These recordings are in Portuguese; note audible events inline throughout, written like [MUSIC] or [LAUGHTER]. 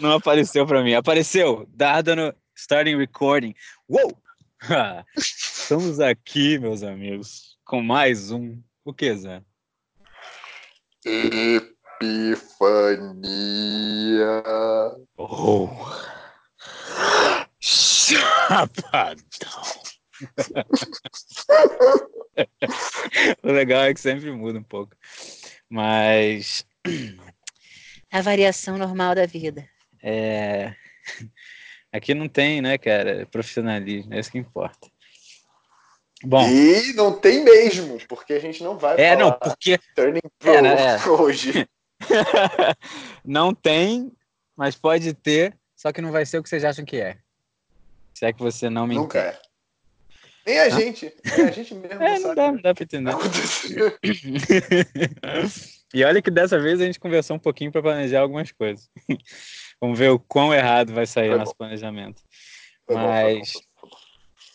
Não apareceu para mim. Apareceu. Dardano starting recording. Uou! [LAUGHS] Estamos aqui, meus amigos, com mais um. O que, Zé? Epifania. Oh! Chapadão! [LAUGHS] o legal é que sempre muda um pouco. Mas. [CLEARS THROAT] A variação normal da vida. É. [LAUGHS] Aqui não tem, né, cara? Profissionalismo, é isso que importa. Bom. E não tem mesmo, porque a gente não vai é, não, porque Turning Pro é, né, é. [LAUGHS] hoje. [LAUGHS] não tem, mas pode ter, só que não vai ser o que vocês acham que é. Se é que você não me Nunca é. Nem a gente. Nem a gente mesmo. É, não, dá, não dá pra entender. E olha que dessa vez a gente conversou um pouquinho para planejar algumas coisas. [LAUGHS] Vamos ver o quão errado vai sair foi nosso bom. planejamento. Foi Mas bom, foi, bom,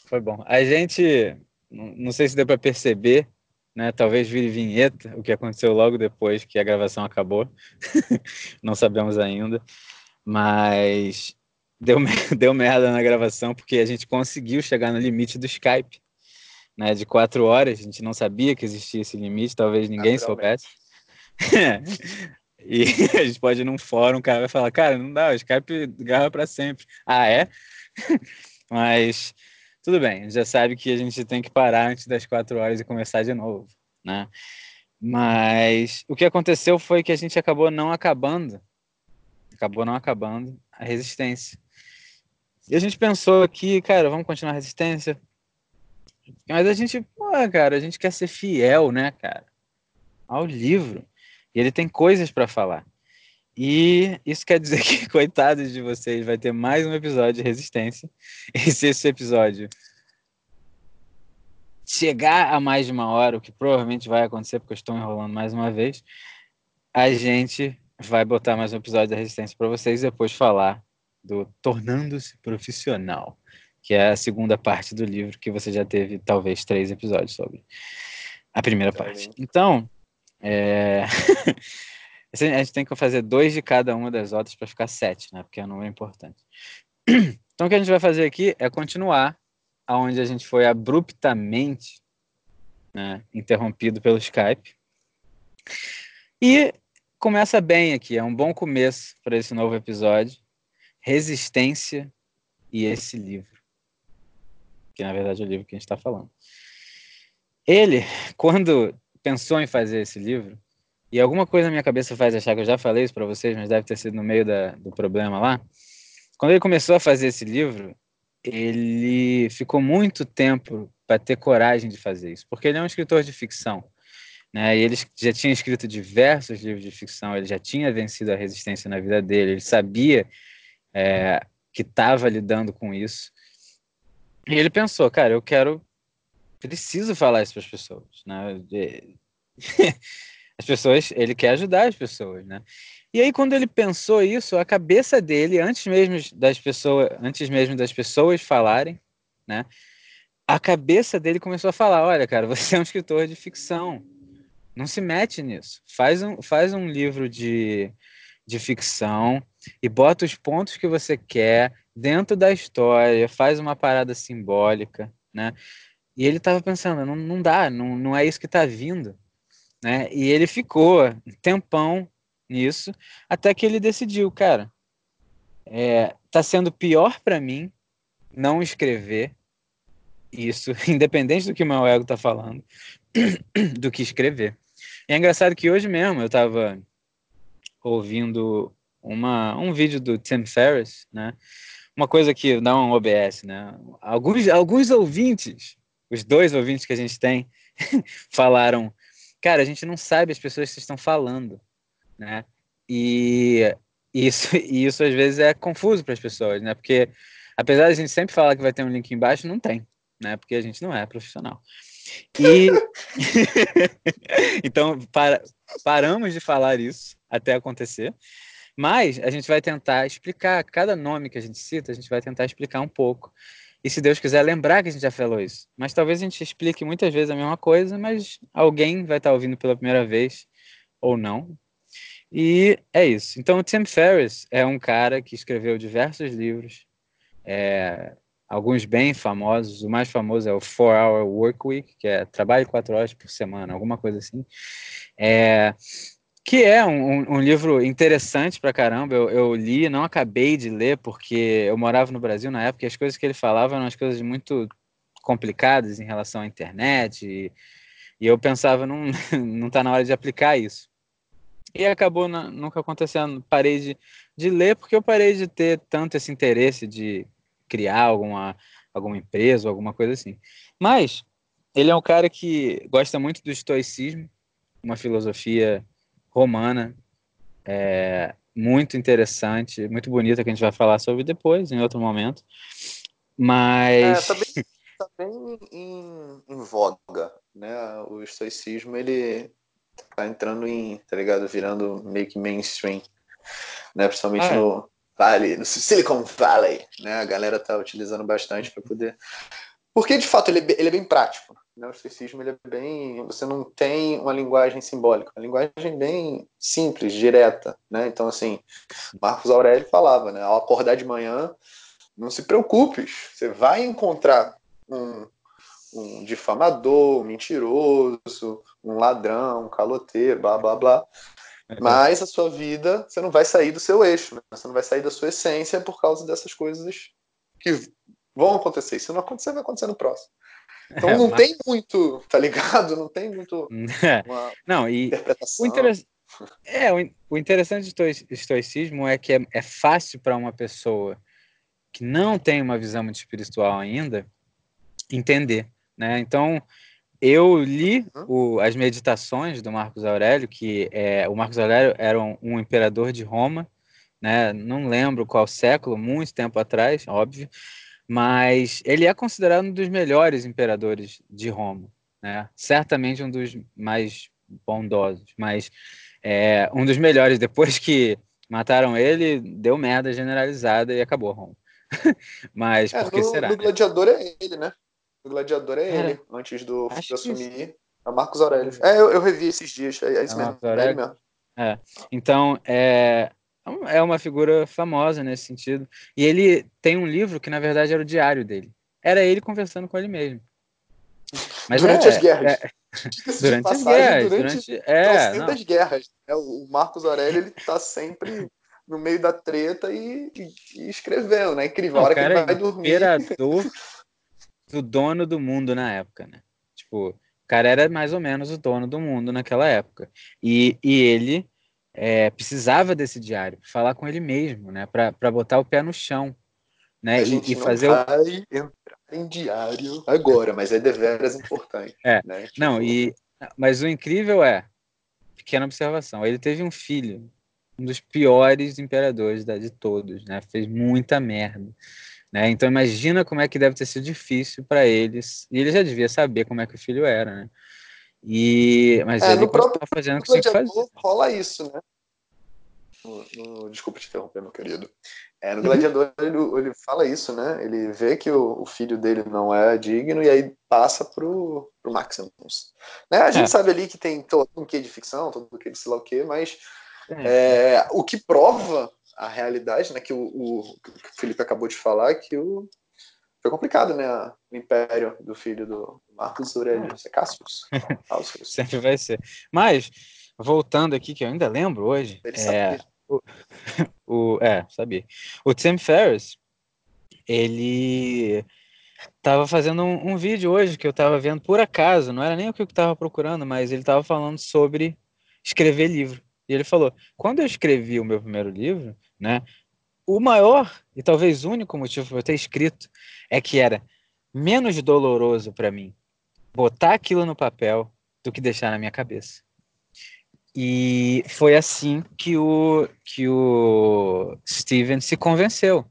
foi bom. A gente, não sei se deu para perceber, né? Talvez vire vinheta, o que aconteceu logo depois que a gravação acabou. [LAUGHS] não sabemos ainda. Mas deu, [LAUGHS] deu merda na gravação porque a gente conseguiu chegar no limite do Skype, né? De quatro horas, a gente não sabia que existia esse limite, talvez ninguém soubesse. [LAUGHS] e a gente pode ir num fórum, o cara vai falar, cara, não dá, o Skype grava para sempre. Ah, é? [LAUGHS] Mas tudo bem, já sabe que a gente tem que parar antes das quatro horas e começar de novo, né? Mas o que aconteceu foi que a gente acabou não acabando, acabou não acabando a resistência. E a gente pensou aqui, cara, vamos continuar a resistência. Mas a gente, pô, cara, a gente quer ser fiel, né, cara, ao livro. E ele tem coisas para falar. E isso quer dizer [LAUGHS] que, coitados de vocês, vai ter mais um episódio de resistência. E se esse episódio chegar a mais de uma hora, o que provavelmente vai acontecer, porque eu estou enrolando mais uma vez, a gente vai botar mais um episódio da resistência para vocês e depois falar do Tornando-se Profissional, que é a segunda parte do livro que você já teve talvez três episódios sobre. A primeira parte. Então, é... [LAUGHS] a gente tem que fazer dois de cada uma das outras para ficar sete, né? Porque é um número importante. [CLEARS THROAT] Então, o que a gente vai fazer aqui é continuar aonde a gente foi abruptamente né, interrompido pelo Skype. E começa bem aqui, é um bom começo para esse novo episódio. Resistência e esse livro. Que na verdade é o livro que a gente está falando. Ele, quando pensou em fazer esse livro, e alguma coisa na minha cabeça faz achar que eu já falei isso para vocês, mas deve ter sido no meio da, do problema lá. Quando ele começou a fazer esse livro, ele ficou muito tempo para ter coragem de fazer isso, porque ele é um escritor de ficção. Né? E ele já tinha escrito diversos livros de ficção, ele já tinha vencido a resistência na vida dele, ele sabia é, que estava lidando com isso. E ele pensou, cara, eu quero, preciso falar isso para as pessoas, né? [LAUGHS] As pessoas, ele quer ajudar as pessoas, né? E aí quando ele pensou isso, a cabeça dele, antes mesmo das pessoas, antes mesmo das pessoas falarem, né? A cabeça dele começou a falar, olha, cara, você é um escritor de ficção, não se mete nisso. Faz um, faz um livro de, de ficção e bota os pontos que você quer dentro da história, faz uma parada simbólica, né? E ele estava pensando, não, não dá, não, não é isso que está vindo, né? E ele ficou um tempão nisso, até que ele decidiu, cara, é, tá sendo pior para mim não escrever isso, [LAUGHS] independente do que o meu ego tá falando, [CLEARS THROAT] do que escrever. E é engraçado que hoje mesmo eu estava ouvindo uma, um vídeo do Tim Ferriss, né? Uma coisa que dá um OBS, né? Alguns, alguns ouvintes, os dois ouvintes que a gente tem, [LAUGHS] falaram, cara, a gente não sabe as pessoas que estão falando, né? E isso, [LAUGHS] e isso às vezes é confuso para as pessoas, né? Porque apesar de a gente sempre falar que vai ter um link embaixo, não tem, né? Porque a gente não é profissional. E [LAUGHS] então para, paramos de falar isso até acontecer. Mas a gente vai tentar explicar, cada nome que a gente cita, a gente vai tentar explicar um pouco. E se Deus quiser lembrar que a gente já falou isso. Mas talvez a gente explique muitas vezes a mesma coisa, mas alguém vai estar ouvindo pela primeira vez ou não. E é isso. Então, o Tim Ferriss é um cara que escreveu diversos livros, é, alguns bem famosos. O mais famoso é o Four Hour Work Week, que é trabalho quatro horas por semana, alguma coisa assim. É, que é um, um, livro interessante pra caramba. Eu, eu, li, não acabei de ler, porque eu morava no Brasil na época e as coisas que ele falava eram as coisas muito complicadas em relação à internet. E, e eu pensava, não, [LAUGHS] não tá na hora de aplicar isso. E acabou na, nunca acontecendo. Parei de, de ler porque eu parei de ter tanto esse interesse de criar alguma, alguma empresa alguma coisa assim. Mas ele é um cara que gosta muito do estoicismo, uma filosofia romana, é, muito interessante, muito bonita, que a gente vai falar sobre depois, em outro momento. Mas. É, tá bem, tá bem em, em, voga, né? O estoicismo, ele tá entrando em, tá ligado? Virando meio que mainstream, né? Principalmente ah, é. no Vale, no Silicon Valley, né? A galera tá utilizando bastante para poder. Porque, de fato, ele é, ele é bem prático. Né? O estoicismo ele é bem. Você não tem uma linguagem simbólica, uma linguagem bem simples, direta. Né? Então, assim, Marcos Aurélio falava, né? Ao acordar de manhã, não se preocupe, você vai encontrar um, um difamador, um mentiroso, um ladrão, um caloteiro, blá blá blá. É Mas a sua vida, você não vai sair do seu eixo, né? você não vai sair da sua essência por causa dessas coisas que vão acontecer. Se não acontecer, vai acontecer no próximo. Então é, não mas... tem muito, tá ligado? Não tem muito [LAUGHS] não, e. O. É, o interessante do estoicismo é que é, é fácil para uma pessoa que não tem uma visão muito espiritual ainda entender, né? Então, eu li uhum. o, as meditações do Marcos Aurélio, que é, o Marcos Aurélio era um, um, imperador de Roma, né? Não lembro qual século, muito tempo atrás, óbvio, mas ele é considerado um dos melhores imperadores de Roma, né? Certamente um dos mais bondosos, mas é, um dos melhores. Depois que mataram ele, deu merda generalizada e acabou Roma. [LAUGHS] Mas é, por que no, será? No né? Gladiador é ele, né? O Gladiador é ele, antes do de assumir. É Marcos Aurélio. É, eu, eu, revi esses dias, é, é isso é mesmo. É ele mesmo. É. Então, é, é uma figura famosa nesse sentido. E ele tem um livro que, na verdade, era o diário dele. Era ele conversando com ele mesmo. Mas durante é, as guerras. É, durante passagem, as guerras. Durante, durante é, guerras. Né? O Marcos Aurélio ele está sempre no meio da treta e, e, escrevendo, né? Incrível. Não, a hora que ele vai dormir. Imperador do dono do mundo na época, né? Tipo, o cara era mais ou menos o dono do mundo naquela época. E, e ele é, precisava desse diário, falar com ele mesmo, né? Para botar o pé no chão. Né? E, e fazer não vai o... entrar em diário agora, mas é deveras importante. É. Né? Tipo... Não, e mas o incrível é, pequena observação, ele teve um filho um dos piores imperadores de todos, né? Fez muita merda. Né? Então imagina como é que deve ter sido difícil para eles. E ele já devia saber como é que o filho era, né? E mas é, ele próprio fazendo o que que fazer. Rola isso, né? No, no, desculpa te interromper, meu querido. É, no. Gladiador [LAUGHS] ele, ele, fala isso, né? Ele vê que o, o, filho dele não é digno e aí passa pro, pro Maximus. Né? A gente é. sabe ali que tem todo um quê de ficção, todo um quê de sei lá o quê, mas é. é, o que prova a realidade, né, que o, o, que o Felipe acabou de falar, que o, foi complicado, né, o império do filho do Marcos Aurélio, é Cassius. [LAUGHS] Sempre vai ser. Mas, voltando aqui, que eu ainda lembro hoje, Ele é, o, o, é, sabia. O Tim Ferriss, ele estava fazendo um, um, vídeo hoje que eu estava vendo por acaso, não era nem o que eu estava procurando, mas ele estava falando sobre escrever livro. E ele falou: quando eu escrevi o meu primeiro livro, né, o maior e talvez único motivo para eu ter escrito é que era menos doloroso para mim botar aquilo no papel do que deixar na minha cabeça. E foi assim que o, que o Steven se convenceu,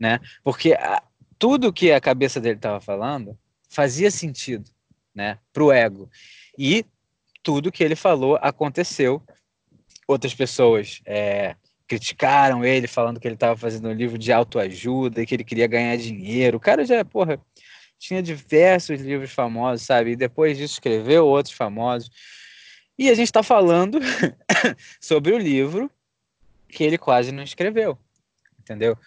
né? Porque a, tudo que a cabeça dele estava falando fazia sentido, né? Para o ego. E tudo que ele falou aconteceu outras pessoas é, criticaram ele, falando que ele estava fazendo um livro de autoajuda e que ele queria ganhar dinheiro. O cara já, porra, tinha diversos livros famosos, sabe? E depois disso escreveu outros famosos. E a gente está falando [COUGHS] sobre o livro que ele quase não escreveu, entendeu?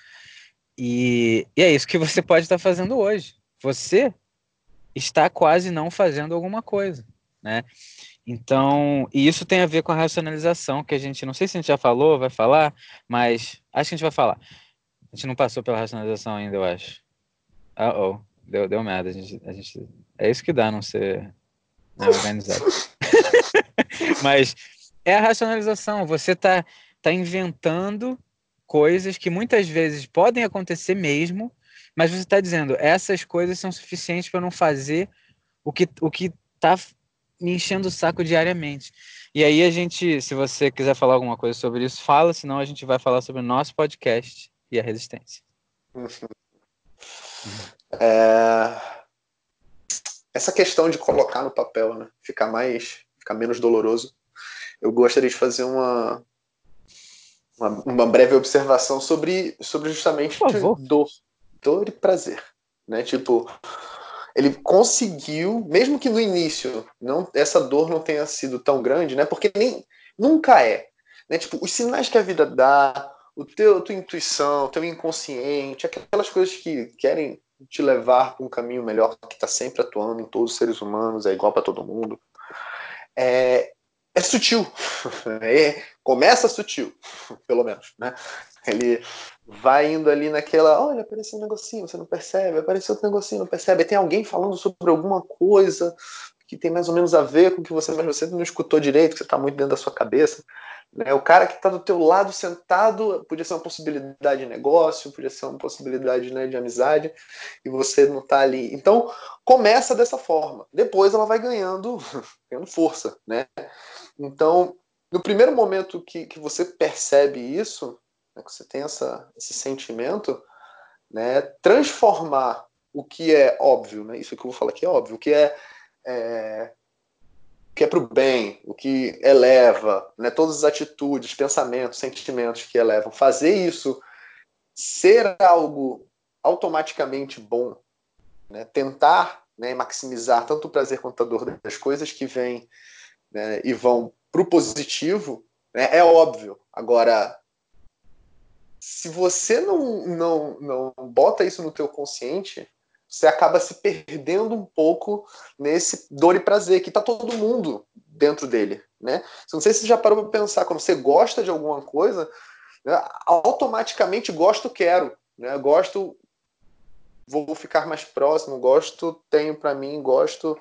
E, e é isso que você pode estar fazendo hoje. Você está quase não fazendo alguma coisa, né? Então, e isso tem a ver com a racionalização, que a gente, não sei se a gente já falou, vai falar, mas acho que a gente vai falar. A gente não passou pela racionalização ainda, eu acho. Ah, oh, deu, deu merda. A gente, a gente, é isso que dá não ser né, [LAUGHS] organizado. [LAUGHS] mas é a racionalização. Você está tá inventando coisas que muitas vezes podem acontecer mesmo, mas você está dizendo essas coisas são suficientes para não fazer o que o que está me enchendo o saco diariamente. E aí a gente, se você quiser falar alguma coisa sobre isso, fala, senão a gente vai falar sobre o nosso podcast e a resistência. [LAUGHS] É... Essa questão de colocar no papel, né? Ficar mais, ficar menos doloroso. Eu gostaria de fazer uma uma, uma breve observação sobre, sobre justamente dor, dor e prazer, né? Tipo, ele conseguiu, mesmo que no início não, essa dor não tenha sido tão grande, né? Porque nem nunca é, né? Tipo, os sinais que a vida dá, o teu, tua intuição, o teu inconsciente, aquelas coisas que querem te levar para um caminho melhor, que está sempre atuando em todos os seres humanos, é igual para todo mundo. É, é sutil. [LAUGHS] É, começa sutil, [LAUGHS] pelo menos, né? Ele vai indo ali naquela, olha, apareceu um negocinho, você não percebe, apareceu outro negocinho, não percebe. tem alguém falando sobre alguma coisa que tem mais ou menos a ver com o que você, mas você não escutou direito, que você está muito dentro da sua cabeça. Né? O cara que está do teu lado sentado podia ser uma possibilidade de negócio, podia ser uma possibilidade né, de amizade, e você não está ali. Então, começa dessa forma. Depois ela vai ganhando, [LAUGHS] ganhando força, né? Então, no primeiro momento que, que você percebe isso, né, que você tem essa, esse sentimento, né, transformar o que é óbvio, né, isso que eu vou falar aqui é óbvio, o que é, é que é para o bem, o que eleva, né, todas as atitudes, pensamentos, sentimentos que elevam, fazer isso ser algo automaticamente bom, né, tentar né, maximizar tanto o prazer quanto a dor das coisas que vêm né, e vão para o positivo, né, é óbvio. Agora, se você não, não, não bota isso no teu consciente, você acaba se perdendo um pouco nesse dor e prazer que está todo mundo dentro dele, né? Não sei se você já parou para pensar, quando você gosta de alguma coisa, né, automaticamente gosto, quero, né? Gosto, vou ficar mais próximo, gosto, tenho para mim, gosto,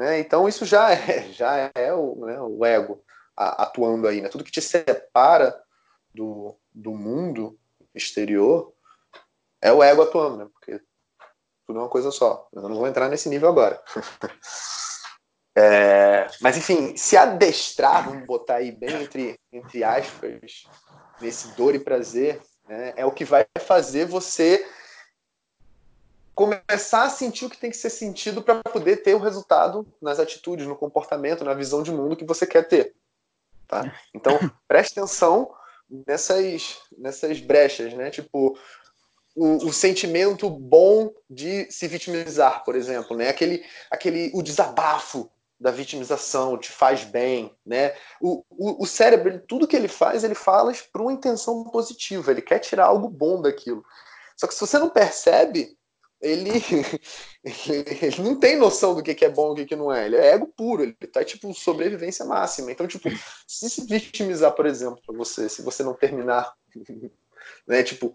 né? Então isso já é, [LAUGHS] já é o, né, o ego atuando aí, né? Tudo que te separa do, do mundo exterior é o ego atuando, né? Porque tudo é uma coisa só. Eu não vou entrar nesse nível agora. [LAUGHS] é, mas enfim, se adestrar, vamos botar aí bem entre, entre aspas, nesse dor e prazer, né, é o que vai fazer você começar a sentir o que tem que ser sentido para poder ter o resultado nas atitudes, no comportamento, na visão de mundo que você quer ter. Tá? Então, [LAUGHS] preste atenção nessas, nessas brechas, né? Tipo, o, o, sentimento bom de se vitimizar, por exemplo, né? Aquele, aquele, o desabafo da vitimização te faz bem, né? O, o, o cérebro, tudo que ele faz, ele fala por uma intenção positiva, ele quer tirar algo bom daquilo. Só que se você não percebe, ele, [LAUGHS] ele não tem noção do que é bom e o que não é. Ele é ego puro, ele tá tipo sobrevivência máxima. Então, tipo, se se vitimizar, por exemplo, para você, se você não terminar, [LAUGHS] né, tipo,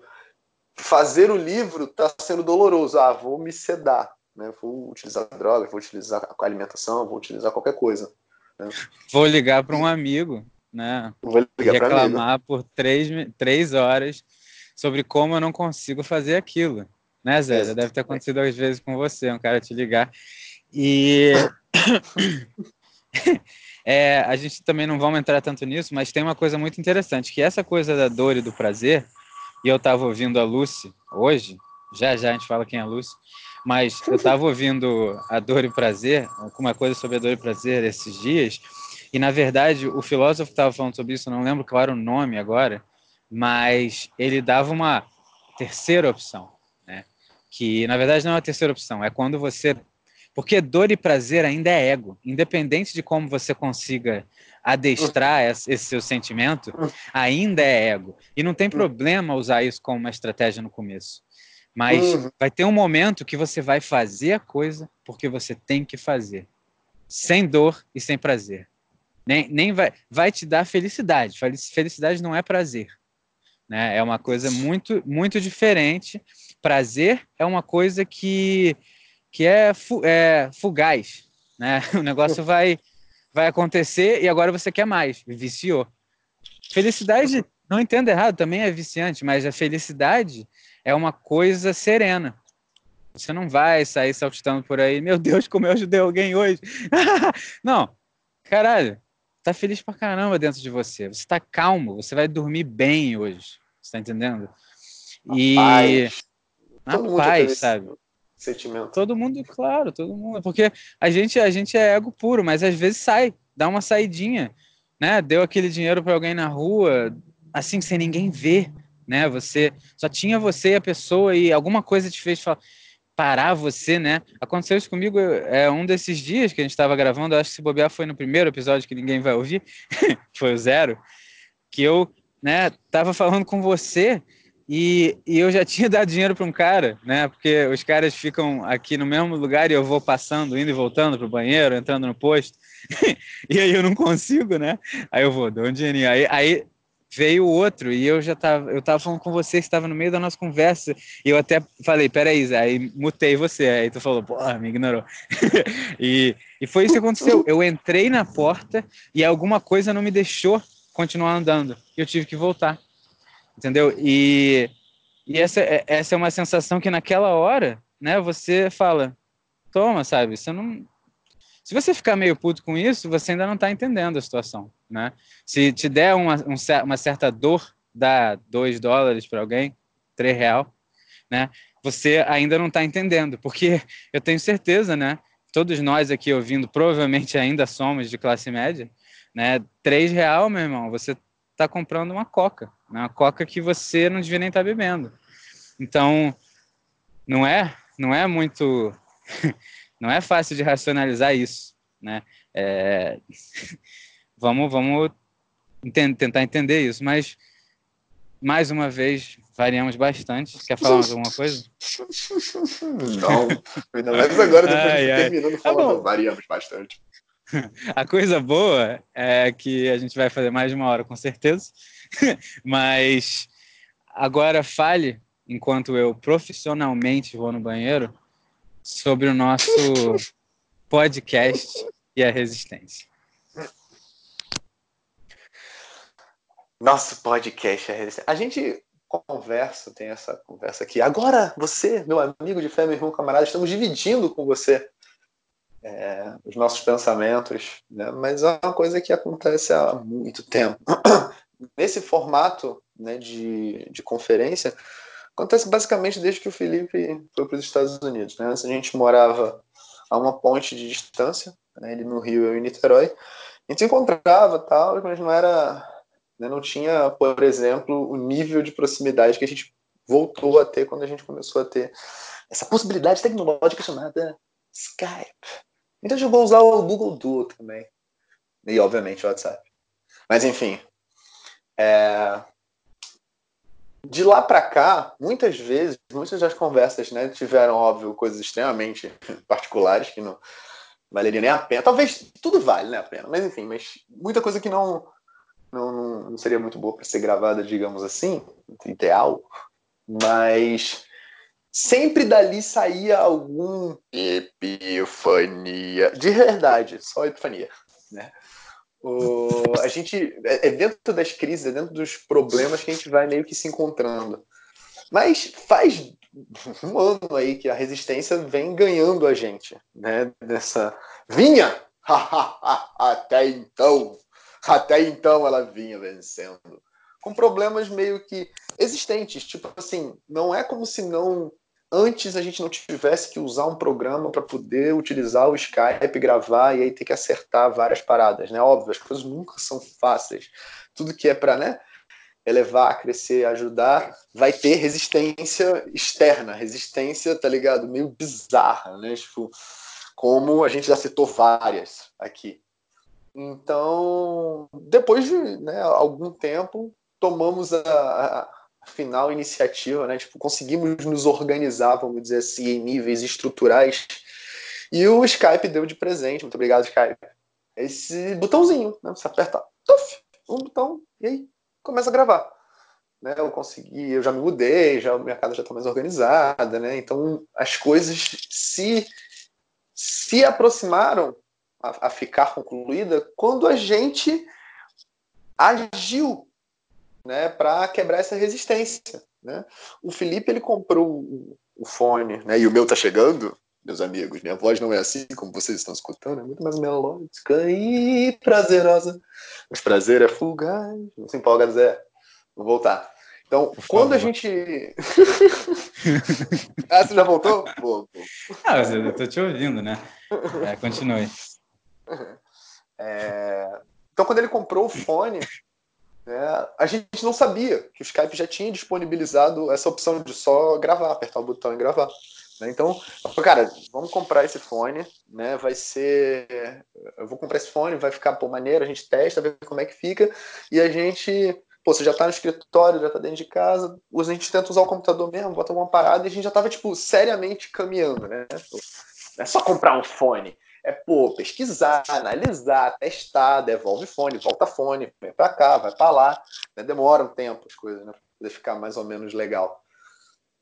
fazer o livro tá sendo doloroso. Ah, vou me sedar, né? Vou utilizar droga, vou utilizar a alimentação, vou utilizar qualquer coisa. Né? Vou ligar para um amigo, né? Vou ligar reclamar por três, três horas sobre como eu não consigo fazer aquilo. Né, Zé? Já deve ter acontecido às vezes com você, um cara te ligar. E [COUGHS] é, a gente também não vamos entrar tanto nisso, mas tem uma coisa muito interessante, que essa coisa da dor e do prazer, e eu estava ouvindo a Lucy hoje, já já a gente fala quem é a Lucy, mas eu estava [LAUGHS] ouvindo a dor e o prazer, alguma coisa sobre a dor e o prazer esses dias, e na verdade o filósofo estava falando sobre isso, não lembro qual era o nome agora, mas ele dava uma terceira opção, que na verdade não é a terceira opção, é quando você. Porque dor e prazer ainda é ego, independente de como você consiga adestrar esse seu sentimento, ainda é ego. E não tem problema usar isso como uma estratégia no começo. Mas uhum. vai ter um momento que você vai fazer a coisa porque você tem que fazer, sem dor e sem prazer. Nem, nem vai, vai te dar felicidade. Felicidade não é prazer. Né? É uma coisa muito, muito diferente. Prazer é uma coisa que, que é, fu é fugaz. Né? [LAUGHS] O negócio vai, vai acontecer e agora você quer mais. Viciou. Felicidade, não entenda errado, também é viciante, mas a felicidade é uma coisa serena. Você não vai sair saltitando por aí, meu Deus, como eu ajudei alguém hoje. [LAUGHS] não, caralho, tá feliz pra caramba dentro de você. Você tá calmo, você vai dormir bem hoje. Você tá entendendo? E. na todo paz, sabe? Sentimento. Todo mundo, claro, todo mundo. Porque a gente, a gente é ego puro, mas às vezes sai, dá uma saidinha, né? Deu aquele dinheiro para alguém na rua, assim, sem ninguém ver né? Você só tinha você e a pessoa e alguma coisa te fez parar você, né? Aconteceu isso comigo é um desses dias que a gente estava gravando, acho que se bobear foi no primeiro episódio que ninguém vai ouvir, [LAUGHS] foi o zero, que eu, né, tava falando com você e, e eu já [LAUGHS] tinha dado dinheiro para um cara, né? Porque os caras ficam aqui no mesmo lugar e eu vou passando, indo e voltando pro banheiro, entrando no posto. [LAUGHS] e aí eu não consigo, né? Aí eu vou, dou um dinheirinho. Aí, aí veio outro e eu já tava, eu tava falando com você, estava no meio da nossa conversa e eu até falei, peraí, Zé, aí mutei você, aí tu falou, porra, me ignorou. [LAUGHS] e, e foi isso que aconteceu, eu entrei na porta e alguma coisa não me deixou continuar andando eu tive que voltar, entendeu? E, e essa, é, essa é uma sensação que naquela hora, né, você fala, toma, sabe, você não... Se você ficar meio puto com isso, você ainda não está entendendo a situação né? Se te der uma, um, uma certa dor, dá dois dólares para alguém, três real, né? Você ainda não está entendendo, porque eu tenho certeza, né? Todos nós aqui ouvindo provavelmente ainda somos de classe média, né? Três real, meu irmão, você está comprando uma coca, né? uma coca que você não devia nem estar tá bebendo. Então, não é, não é muito, [LAUGHS] não é fácil de racionalizar isso, né? É [LAUGHS] vamos, vamos entender, tentar entender isso. Mas, mais uma vez, variamos bastante. Quer falar mais alguma coisa? [LAUGHS] Não, ainda mais agora, depois ai, de ai. terminando tá falando, variamos bastante. A coisa boa é que a gente vai fazer mais de uma hora, com certeza. [LAUGHS] Mas agora fale, enquanto eu profissionalmente vou no banheiro, sobre o nosso podcast e a resistência. Nosso podcast é A gente conversa, tem essa conversa aqui. Agora, você, meu amigo de fé, meu irmão, camarada, estamos dividindo com você é, os nossos pensamentos, né? mas é uma coisa que acontece há muito tempo. [CLEARS THROAT] Nesse formato né, de, de conferência, acontece basicamente desde que o Felipe foi para os Estados Unidos. Né? Antes a gente morava a uma ponte de distância, né? ele no Rio, eu em Niterói. A gente se encontrava, tal, mas não era né? Não tinha, por exemplo, o nível de proximidade que a gente voltou a ter quando a gente começou a ter essa possibilidade tecnológica chamada Skype. Eu vou usar o Google Duo também. E, obviamente, o WhatsApp. Mas, enfim. É... De lá para cá, muitas vezes, muitas das conversas né, tiveram, óbvio, coisas extremamente [LAUGHS] particulares que não valeria nem a pena. Talvez tudo vale né, a pena, mas enfim, mas muita coisa que não, não, não seria muito boa para ser gravada, digamos assim, ideal, mas sempre dali saía algum epifania, de verdade, só epifania, né? O, a gente é, é dentro das crises, é dentro dos problemas que a gente vai meio que se encontrando. Mas faz um ano aí que a resistência vem ganhando a gente, né? Dessa vinha [LAUGHS] até então até então ela vinha vencendo. Com problemas meio que existentes. Tipo assim, não é como se não antes a gente não tivesse que usar um programa para poder utilizar o Skype, gravar e aí ter que acertar várias paradas, né? Óbvio, as coisas nunca são fáceis. Tudo que é para, né, elevar, crescer, ajudar, vai ter resistência externa, resistência, tá ligado? Meio bizarra, né? Tipo, como a gente já citou várias aqui. Então, depois de né, algum tempo, tomamos a, a, final iniciativa, né? Tipo, conseguimos nos organizar, vamos dizer assim, em níveis estruturais. E o Skype deu de presente, muito obrigado, Skype. Esse botãozinho, né? Você aperta, tuf, um botão, e aí começa a gravar. Né, eu consegui, eu já me mudei, já minha casa já está mais organizada, né? Então as coisas se se aproximaram a, a ficar concluída quando a gente agiu né, para quebrar essa resistência. Né? O Felipe ele comprou o fone, né, e o meu tá chegando, meus amigos. Minha voz não é assim como vocês estão escutando, é muito mais melódica e prazerosa. Mas prazer é fugaz. Não se empolga, Zé. Vou voltar. Então, Por quando favor. a gente. ah, você já voltou? Pô, pô. Ah, eu tô te ouvindo, né? É, continue. [LAUGHS] É... Então, quando ele comprou o fone, né, a gente não sabia que o Skype já tinha disponibilizado essa opção de só gravar, apertar o botão e gravar. Né? Então, cara, vamos comprar esse fone, né? Vai ser. Eu vou comprar esse fone, vai ficar por maneiro, a gente testa, vê como é que fica, e a gente. Pô, você já tá no escritório, já tá dentro de casa, a gente tenta usar o computador mesmo, bota alguma parada, e a gente já tava, tipo, seriamente caminhando, né? Não é só comprar um fone é pô, pesquisar, analisar, testar, devolve fone, volta fone, vem para cá, vai para lá, né? demora um tempo as coisas, né, para poder ficar mais ou menos legal.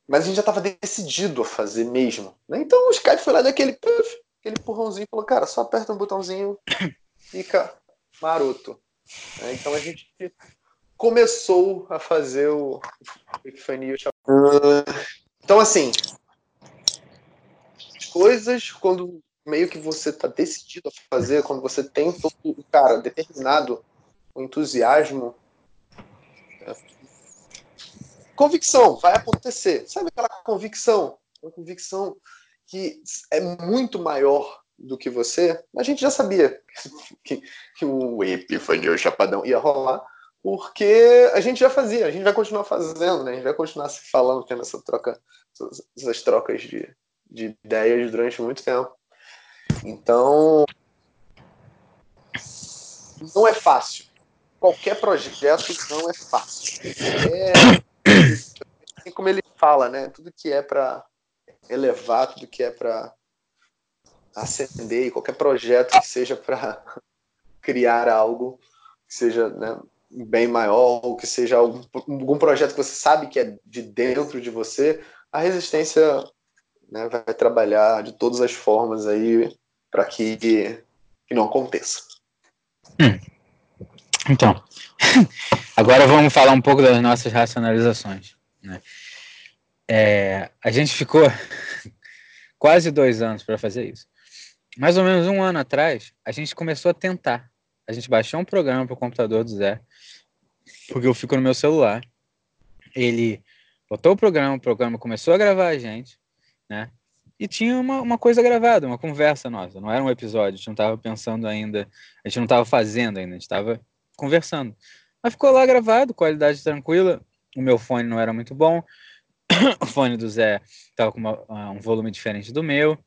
Mas a gente já estava decidido a fazer mesmo. Né? Então o Skype foi lá daquele puff, aquele empurrãozinho, falou, cara, só aperta um botãozinho, [COUGHS] fica maroto. Né? Então a gente começou a fazer o Epifania. Então assim, coisas quando meio que você está decidido a fazer, quando você tem todo, cara, determinado, o entusiasmo, é, convicção, vai acontecer. Sabe aquela convicção? Uma convicção que é muito maior do que você. A gente já sabia [LAUGHS] que, que o Epifania, o Chapadão ia rolar, porque a gente já fazia, a gente vai continuar fazendo, né? A gente vai continuar se falando, tendo essa troca, essas trocas de, de ideias durante muito tempo. Então, não é fácil. Qualquer projeto não é fácil. É, assim como ele fala, né? Tudo que é para elevar, tudo que é para acender, qualquer projeto que seja para criar algo que seja né, bem maior, ou que seja algum, algum projeto que você sabe que é de dentro de você, a resistência né, vai trabalhar de todas as formas aí para que, que não aconteça. Hum. Então, [LAUGHS] agora vamos falar um pouco das nossas racionalizações. Né? É, a gente ficou [LAUGHS] quase dois anos para fazer isso. Mais ou menos um ano atrás, a gente começou a tentar. A gente baixou um programa para o computador do Zé, porque eu fico no meu celular. Ele botou o programa, o programa começou a gravar a gente, né? E tinha uma, uma coisa gravada, uma conversa nossa, não era um episódio, a gente não estava pensando ainda, a gente não estava fazendo ainda, a gente estava conversando. Mas ficou lá gravado, qualidade tranquila, o meu fone não era muito bom, [COUGHS] o fone do Zé estava com uma, um volume diferente do meu,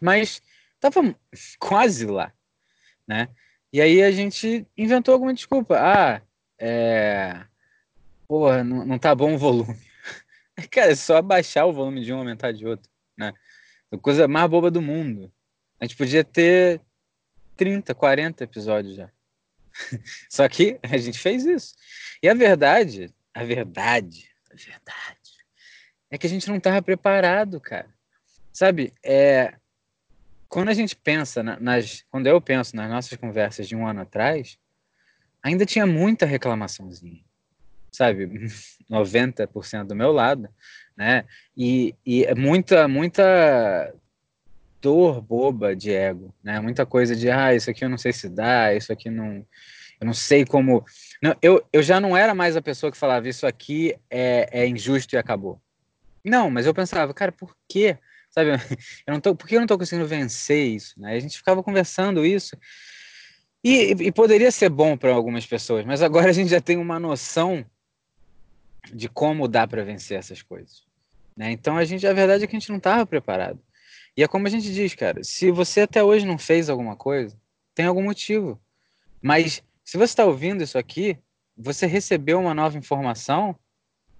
mas estava [COUGHS] quase lá, né? E aí a gente inventou alguma desculpa. Ah, é... Porra, não, não tá bom o volume. [LAUGHS] Cara, é só abaixar o volume de um, aumentar de outro? A coisa mais boba do mundo. A gente podia ter 30, 40 episódios já. [LAUGHS] Só que a gente fez isso. E a verdade, a verdade, a verdade, é que a gente não estava preparado, cara. Sabe, é, quando a gente pensa nas, quando eu penso nas nossas conversas de um ano atrás, ainda tinha muita reclamaçãozinha, sabe, [LAUGHS] 90% do meu lado, né? E, e é muita, muita dor boba de ego, né? Muita coisa de, ah, isso aqui eu não sei se dá, isso aqui não, eu não sei como. Não, eu, eu já não era mais a pessoa que falava isso aqui é, é injusto e acabou. Não, mas eu pensava, cara, por quê? Sabe, [LAUGHS] eu não tô, por que eu não estou conseguindo vencer isso? Né? A gente ficava conversando isso. E, e poderia ser bom para algumas pessoas, mas agora a gente já tem uma noção de como dá para vencer essas coisas. Né? Então a gente, a verdade é que a gente não estava preparado. E é como a gente diz, cara, se você até hoje não fez alguma coisa, tem algum motivo. Mas se você está ouvindo isso aqui, você recebeu uma nova informação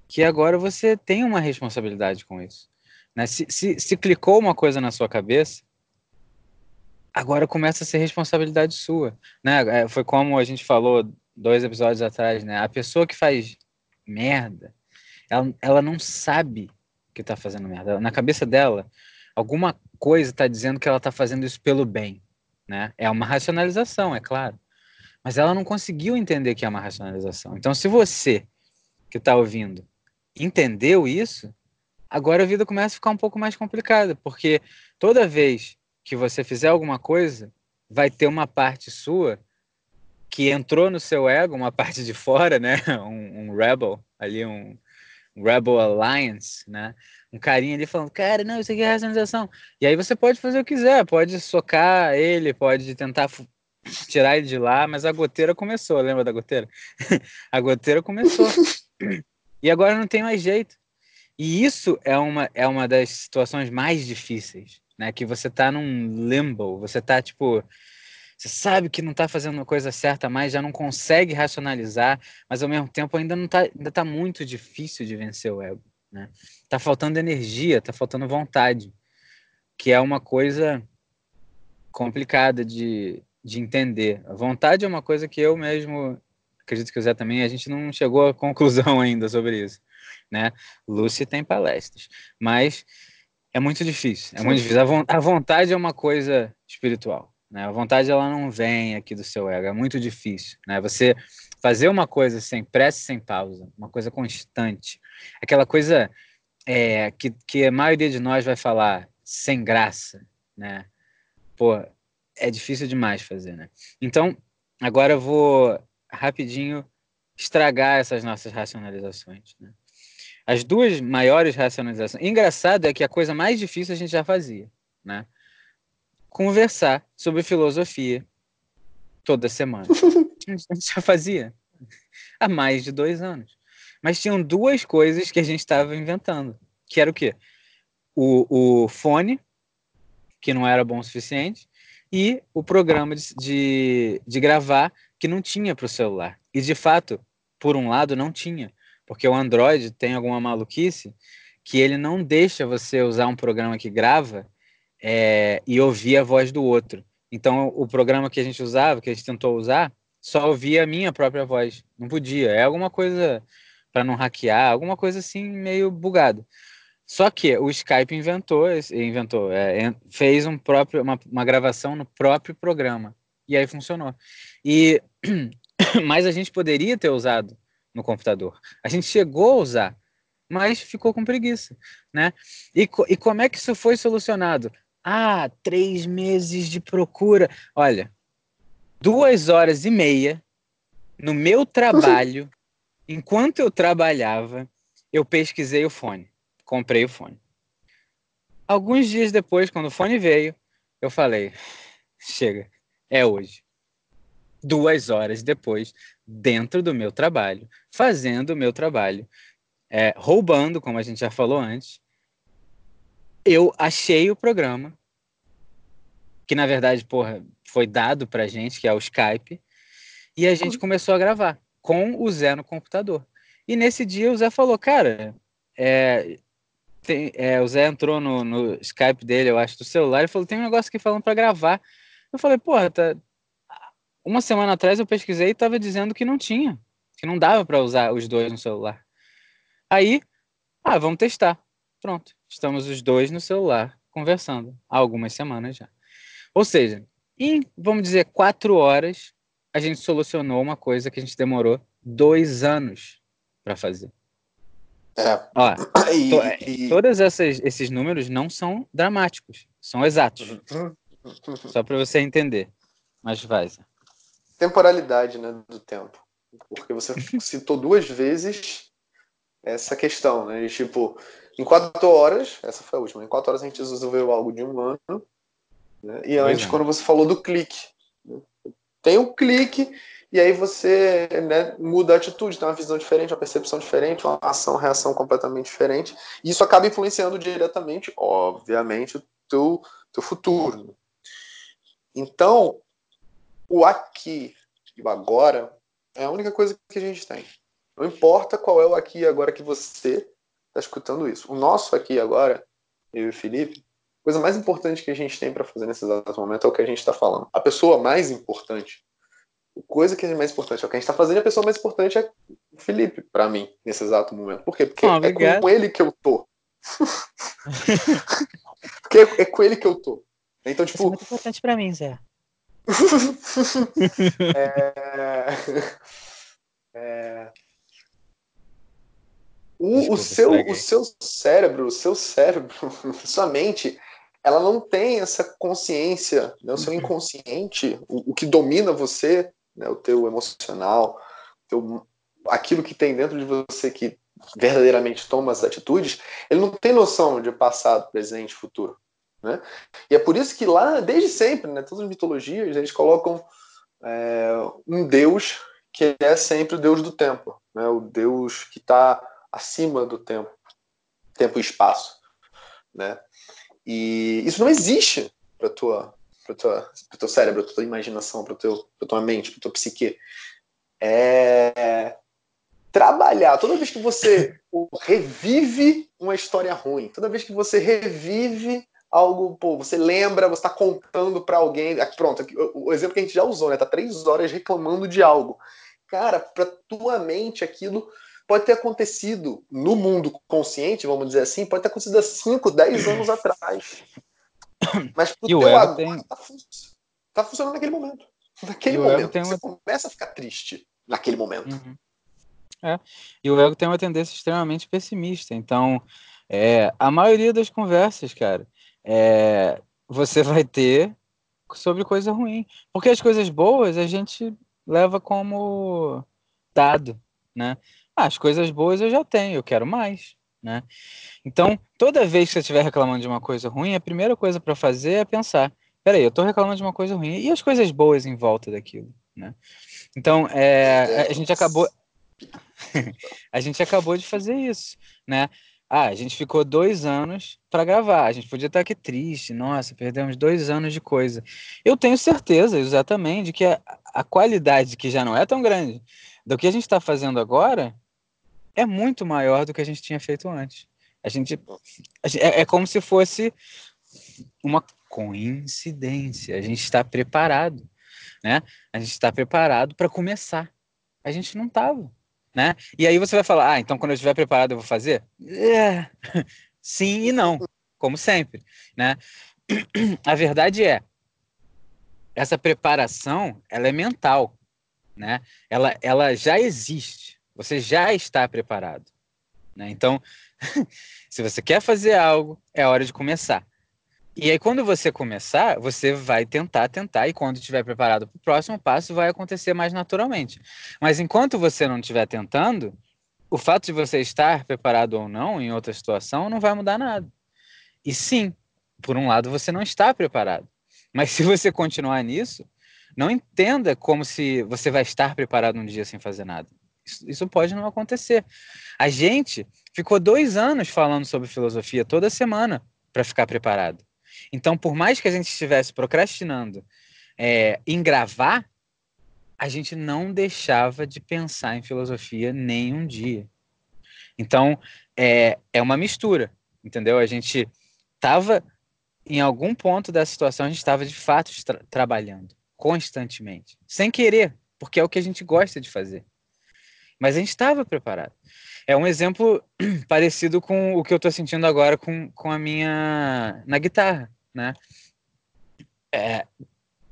que agora você tem uma responsabilidade com isso. Né? Se, se, se clicou uma coisa na sua cabeça, agora começa a ser responsabilidade sua. Né? É, foi como a gente falou dois episódios atrás, né? A pessoa que faz merda, ela, ela não sabe que está fazendo merda. Na cabeça dela, alguma coisa está dizendo que ela está fazendo isso pelo bem. Né? É uma racionalização, é claro. Mas ela não conseguiu entender que é uma racionalização. Então, se você que está ouvindo entendeu isso, agora a vida começa a ficar um pouco mais complicada, porque toda vez que você fizer alguma coisa, vai ter uma parte sua que entrou no seu ego, uma [LAUGHS] parte de fora, né? Um, um rebel, ali um Rebel Alliance, né? Um carinha ali falando, cara, não, isso aqui é racionalização. E aí você pode fazer o que quiser, pode socar ele, pode tentar tirar ele de lá, mas a goteira começou, lembra da goteira? [LAUGHS] a goteira começou. e agora não tem mais jeito. E isso é uma, é uma das situações mais difíceis, né? Que você tá num limbo, você tá tipo. Você sabe que não está fazendo a coisa certa mais, já não consegue racionalizar, mas ao mesmo tempo ainda não tá, ainda tá muito difícil de vencer o ego, né? Tá faltando energia, tá faltando vontade, que é uma coisa complicada de, de entender. A vontade é uma coisa que eu mesmo, acredito que o Zé também, a gente não chegou à conclusão [LAUGHS] ainda sobre isso, né? Lucy tem palestras, mas é muito difícil, é muito difícil. A vontade é uma coisa espiritual, né? A vontade ela não vem aqui do seu ego, é muito difícil, né? Você fazer uma coisa sem pressa, sem pausa, uma coisa constante, aquela coisa é, que, que a maioria de nós vai falar sem graça, né? Pô, é difícil demais fazer, né? Então, agora eu vou rapidinho estragar essas nossas racionalizações, né? As duas maiores racionalizações. Engraçado é que a coisa mais difícil a gente já fazia, né? Conversar sobre filosofia toda semana. [LAUGHS] A gente já fazia há mais de dois anos. Mas tinham duas coisas que a gente estava inventando, que era o quê? O, o fone, que não era bom o suficiente, e o programa de, de, de gravar que não tinha para o celular. E de fato, por um lado, não tinha, porque o Android tem alguma maluquice que ele não deixa você usar um programa que grava é, e ouvir a voz do outro. Então, o programa que a gente usava, que a gente tentou usar, só ouvia a minha própria voz. Não podia. É alguma coisa para não hackear, alguma coisa assim meio bugada. Só que o Skype inventou, inventou, é, fez um próprio, uma, uma gravação no próprio programa. E aí funcionou. E [CLEARS THROAT] mas a gente poderia ter usado no computador. A gente chegou a usar, mas ficou com preguiça, né? E, e como é que isso foi solucionado? Ah, três meses de procura. Olha, duas horas e meia no meu trabalho, [LAUGHS] enquanto eu trabalhava, eu pesquisei o fone comprei o fone. Alguns dias depois, quando o fone veio, eu falei: chega, é hoje. Duas horas depois, dentro do meu trabalho, fazendo o meu trabalho, é, roubando, como a gente já falou antes, eu achei o programa, que na verdade, porra, foi dado pra gente, que é o Skype, e a gente começou a gravar com o Zé no computador. E nesse dia o Zé falou, cara, é, tem, é, o Zé entrou no, no, Skype dele, eu acho, do celular, e falou: tem um negócio aqui falando para gravar. Eu falei, porra, tá... uma semana atrás eu pesquisei e tava dizendo que não tinha, que não dava para usar os dois no celular. Aí, ah, vamos testar. Pronto, estamos os dois no celular conversando há algumas semanas já. Ou seja, em, vamos dizer, quatro horas, a gente solucionou uma coisa que a gente demorou dois anos para fazer. É. Ó, [CLEARS THROAT] to, e... Todos esses números não são dramáticos, são exatos. Uhum. Só para você entender. Mas faz. Temporalidade né, do tempo. Porque você [LAUGHS] citou duas vezes essa questão, né? De, tipo, em quatro horas, essa foi a última, em quatro horas a gente resolveu algo de um ano. Né? E antes, é. quando você falou do clique. Né? Tem um clique e aí você né, muda a atitude, tem uma visão diferente, uma percepção diferente, uma ação, reação completamente diferente. E isso acaba influenciando diretamente, obviamente, o teu, teu futuro. Então, o aqui e o agora é a única coisa que a gente tem. Não importa qual é o aqui e agora que você está escutando isso. O nosso aqui e agora, eu e o Felipe, coisa mais importante que a gente tem para fazer nesse exato momento é o que a gente está falando. A pessoa mais importante, a coisa que é mais importante é o que a gente está fazendo, e a pessoa mais importante é o Felipe, para mim, nesse exato momento. Por quê? Porque oh, é com ele que eu tô. [LAUGHS] Porque é, é, com ele que eu tô. Então, tipo. Isso é muito importante para mim, Zé. [LAUGHS] é... É... O, o, seu, o seu cérebro, o seu cérebro, [LAUGHS] sua mente, ela não tem essa consciência, né? o seu uhum. inconsciente, o, o que domina você, né? o teu emocional, teu, aquilo que tem dentro de você que verdadeiramente toma as atitudes, ele não tem noção de passado, presente, futuro. Né? E é por isso que lá, desde sempre, né, todas as mitologias, eles colocam é, um Deus que é sempre o Deus do tempo, né? o Deus que está acima do tempo, tempo e espaço. Né? E isso não existe para tua para tua pro teu cérebro, para tua imaginação, para teu pra tua mente, para tua psique. É trabalhar. Toda vez que você [LAUGHS] revive uma história ruim, toda vez que você revive algo, pô, você lembra, você está contando para alguém. Aqui, pronto, aqui, o, o, exemplo que a gente já usou, né? Tá três horas reclamando de algo. Cara, para tua mente aquilo pode ter acontecido no mundo consciente, vamos dizer assim, pode ter acontecido há 5, 10 anos atrás. Mas pro teu agora tem... tá, tá, funcionando naquele momento. Naquele e momento. Você uma... começa a ficar triste naquele momento. Uhum. É. E o ego tem uma tendência extremamente pessimista. Então, é, a maioria das conversas, cara, é, você vai ter sobre coisa ruim. Porque as coisas boas a gente leva como dado, né? Ah, as coisas boas eu já tenho, eu quero mais, né? Então, toda vez que você estiver reclamando de uma coisa ruim, a primeira coisa para fazer é pensar: peraí, eu estou reclamando de uma coisa ruim, e as coisas boas em volta daquilo, né? Então, é, a gente acabou. [LAUGHS] a gente acabou de fazer isso, né? Ah, a gente ficou dois anos para gravar. A gente podia estar aqui triste. Nossa, perdemos dois anos de coisa. Eu tenho certeza, exatamente, de que a, a qualidade, que já não é tão grande, do que a gente está fazendo agora, é muito maior do que a gente tinha feito antes. A gente, a gente é, é como se fosse uma coincidência. A gente está preparado, né? A gente está preparado para começar. A gente não estava né? E aí você vai falar, ah, então quando eu estiver preparado eu vou fazer? É. [LAUGHS] Sim e não, como sempre, né? A verdade é, essa preparação, ela é mental, né? Ela, ela já existe, você já está preparado, né? Então, [LAUGHS] se você quer fazer algo, é hora de começar. E aí, quando você começar, você vai tentar, tentar, e quando estiver preparado para o próximo passo, vai acontecer mais naturalmente. Mas enquanto você não estiver tentando, o fato de você estar preparado ou não em outra situação não vai mudar nada. E sim, por um lado, você não está preparado. Mas [LAUGHS] se você continuar nisso, não entenda como se você vai estar preparado um dia sem fazer nada. Isso, pode não acontecer. A gente ficou dois anos falando sobre filosofia toda semana para ficar preparado. Então, por mais que a gente estivesse procrastinando é, em gravar, a gente não deixava de pensar em filosofia nem um dia. Então, é, é uma mistura, entendeu? A gente estava, em algum ponto da situação, a gente estava de fato tra trabalhando constantemente, sem querer, porque é o que a gente gosta de fazer. Mas a gente estava preparado. É um exemplo [CLEARS THROAT] parecido com o que eu estou sentindo agora com, com a minha. na guitarra né? É,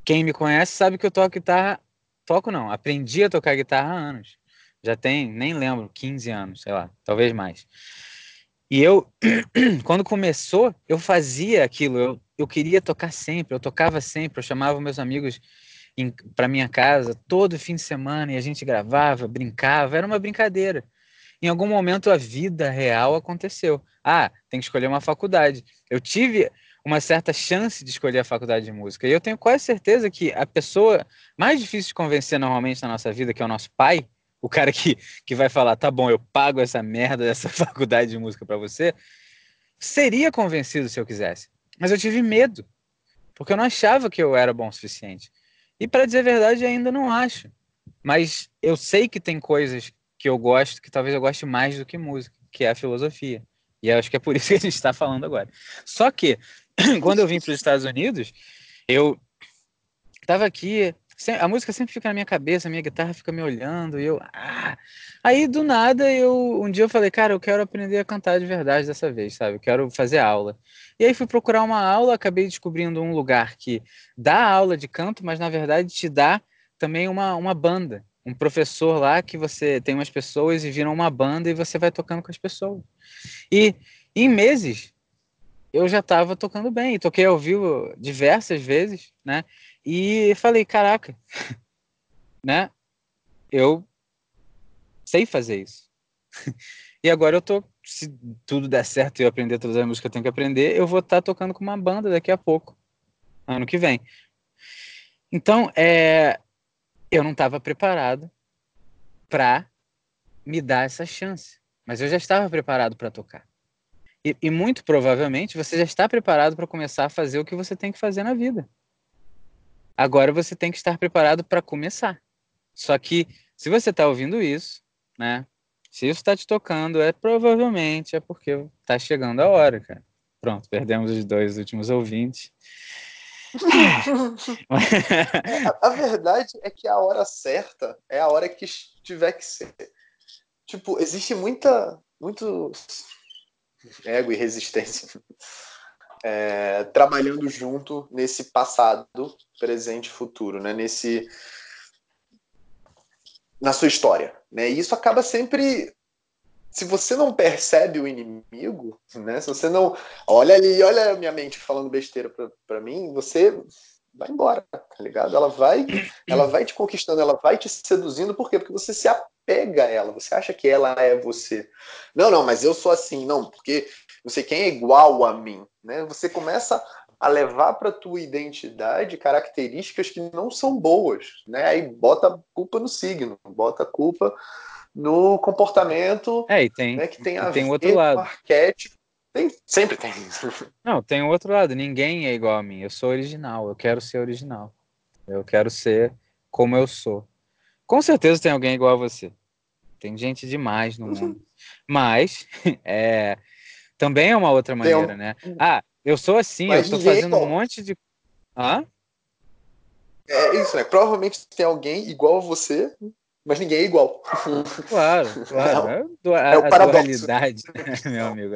quem me conhece sabe que eu toco guitarra, toco não, aprendi a tocar guitarra há anos. Já tem, nem lembro, 15 anos, sei lá, talvez mais. E eu, [CLEARS THROAT] quando começou, eu fazia aquilo, eu, eu queria tocar sempre, eu tocava sempre, eu chamava meus amigos para minha casa todo fim de semana e a gente gravava, brincava, era uma brincadeira. Em algum momento a vida real aconteceu. Ah, tem que escolher uma faculdade. Eu tive uma certa chance de escolher a faculdade de música. E eu tenho quase certeza que a pessoa mais difícil de convencer normalmente na nossa vida, que é o nosso pai, o cara que, que vai falar, tá bom, eu pago essa merda dessa [LAUGHS] faculdade de música para você, seria convencido se eu quisesse. Mas eu tive medo, porque eu não achava que eu era bom o suficiente. E para dizer a verdade, ainda não acho. Mas eu sei que tem coisas que eu gosto, que talvez eu goste mais do que música, que é a filosofia. E acho que é por isso que a gente está falando agora. Só que, [CLEARS THROAT] quando eu vim para os Estados Unidos, eu estava aqui, a música sempre fica na minha cabeça, a minha guitarra fica me olhando, e eu. Ah! Aí do nada, eu um dia eu falei, cara, eu quero aprender a cantar de verdade dessa vez, sabe? Eu quero fazer aula. E aí fui procurar uma aula, acabei descobrindo um lugar que dá aula de canto, mas na verdade te dá também uma, uma banda. Um professor lá que você tem umas pessoas e viram uma banda e você vai tocando com as pessoas. E em meses eu já estava tocando bem, toquei ao vivo diversas vezes, né? E falei, caraca, [LAUGHS] né? Eu sei fazer isso. [LAUGHS] e agora eu tô, se tudo der certo e eu aprender todas as músicas que eu tenho que aprender, eu vou estar tá tocando com uma banda daqui a pouco, ano que vem. Então, é, eu não estava preparado para me dar essa chance, mas eu já estava preparado para tocar. E, e, muito provavelmente você já está preparado para começar a fazer o que você tem que fazer na vida. Agora você tem que estar preparado para começar. Só que se você está ouvindo isso, né? Se isso está te tocando, é provavelmente é porque está chegando a hora, cara. Pronto, perdemos os dois últimos ouvintes. a, [LAUGHS] [LAUGHS] a, verdade é que a hora certa é a hora que tiver que ser. Tipo, existe muita, muito ego e resistência é, trabalhando junto nesse passado, presente e futuro, né? Nesse na sua história, né? E isso acaba sempre se você não percebe o inimigo, né? Se você não olha ali, olha a minha mente falando besteira para mim, você vai embora, tá ligado? Ela vai, ela vai te conquistando, ela vai te seduzindo, por quê? Porque você se apega a ela, você acha que ela é você. Não, não, mas eu sou assim, não, porque sei quem é igual a mim, né? Você começa a levar para tua identidade características que não são boas, né? Aí bota culpa no signo, bota culpa no comportamento, é, e tem, né, que tem a tem ver outro lado. arquétipo. Tem, sempre tem. [LAUGHS] Não, tem o outro lado. Ninguém é igual a mim. Eu sou original. Eu quero ser original. Eu quero ser como eu sou. Com certeza tem alguém igual a você. Tem gente demais no [LAUGHS] mundo. Mas [LAUGHS] é, também é uma outra maneira, um... né? Ah, eu sou assim, Mas eu estou fazendo um monte de. Hã? É isso, né? Provavelmente tem alguém igual a você, mas ninguém é igual. Claro, [LAUGHS] claro. É, a, é o paradoxo. dualidade, [LAUGHS] meu amigo.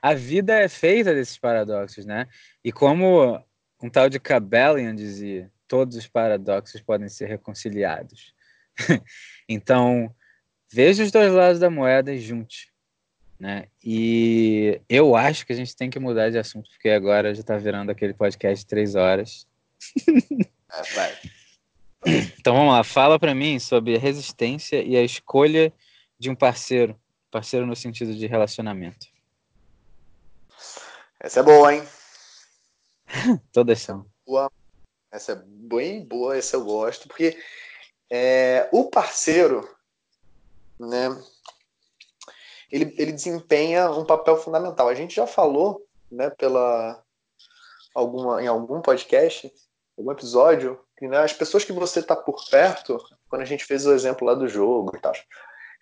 A vida é feita desses paradoxos, né? E como um tal de Cabellian dizia, todos os paradoxos podem ser reconciliados. [LAUGHS] então, veja os dois lados da moeda e junte. Né? E eu acho que a gente tem que mudar de assunto, porque agora já está virando aquele podcast de três horas. É, vai. Então vamos lá, fala para mim sobre a resistência e a escolha de um parceiro, parceiro no sentido de relacionamento. Essa é boa, hein? [LAUGHS] Todas são. Boa. Essa é bem boa, essa eu gosto, porque é, o parceiro, né, ele, ele desempenha um papel fundamental. A gente já falou, né, pela alguma, em algum podcast, algum episódio, que né, as pessoas que você está por perto, quando a gente fez o exemplo lá do jogo e tal,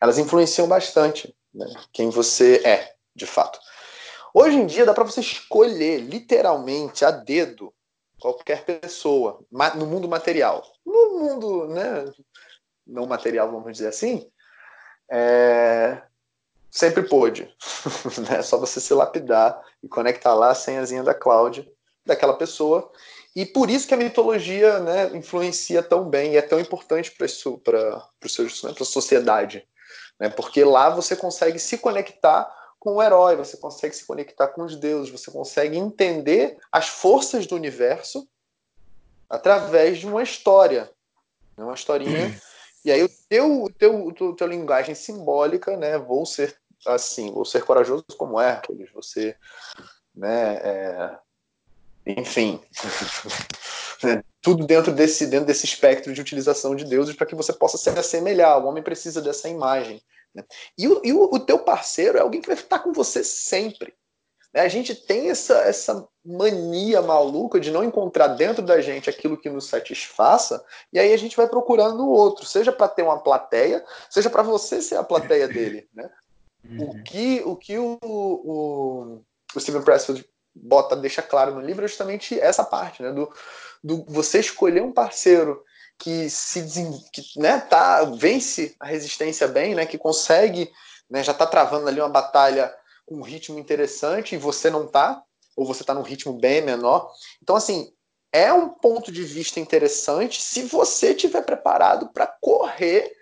elas influenciam bastante né, quem você é, de fato. Hoje em dia dá para você escolher literalmente a dedo qualquer pessoa no mundo material. No mundo né, não material, vamos dizer assim, é, sempre pôde. [LAUGHS] né? É só você se lapidar e conectar lá a senhazinha da cloud daquela pessoa. E por isso que a mitologia né, influencia tão bem e é tão importante para né, a sociedade. Né? Porque lá você consegue se conectar com o herói, você consegue se conectar com os deuses, você consegue entender as forças do universo através de uma história. Né? Uma historinha. [CLEARS THROAT] E aí o teu, o teu, o teu, teu linguagem simbólica, né? Vou ser assim, vou ser corajoso como Hércules, você, né, é, enfim, [LAUGHS] tudo dentro desse, dentro desse espectro de utilização de deuses para que você possa se assemelhar. O homem precisa dessa imagem. Né? E, o, e o, o, teu parceiro é alguém que vai estar com você sempre. Né? A gente tem essa, essa mania maluca de não encontrar dentro da gente aquilo que nos satisfaça, e aí a gente vai procurando no outro, seja para ter uma plateia, seja para você ser a plateia dele. Né? Uhum. O que o, que o, o, o Steven Pressfield bota, deixa claro no livro é justamente essa parte, né? Do, do você escolher um parceiro que se que, né, tá, vence a resistência bem, né, que consegue, né, já está travando ali uma batalha com um ritmo interessante e você não tá, ou você está num ritmo bem menor. Então, assim, é um ponto de vista interessante se você estiver preparado para correr,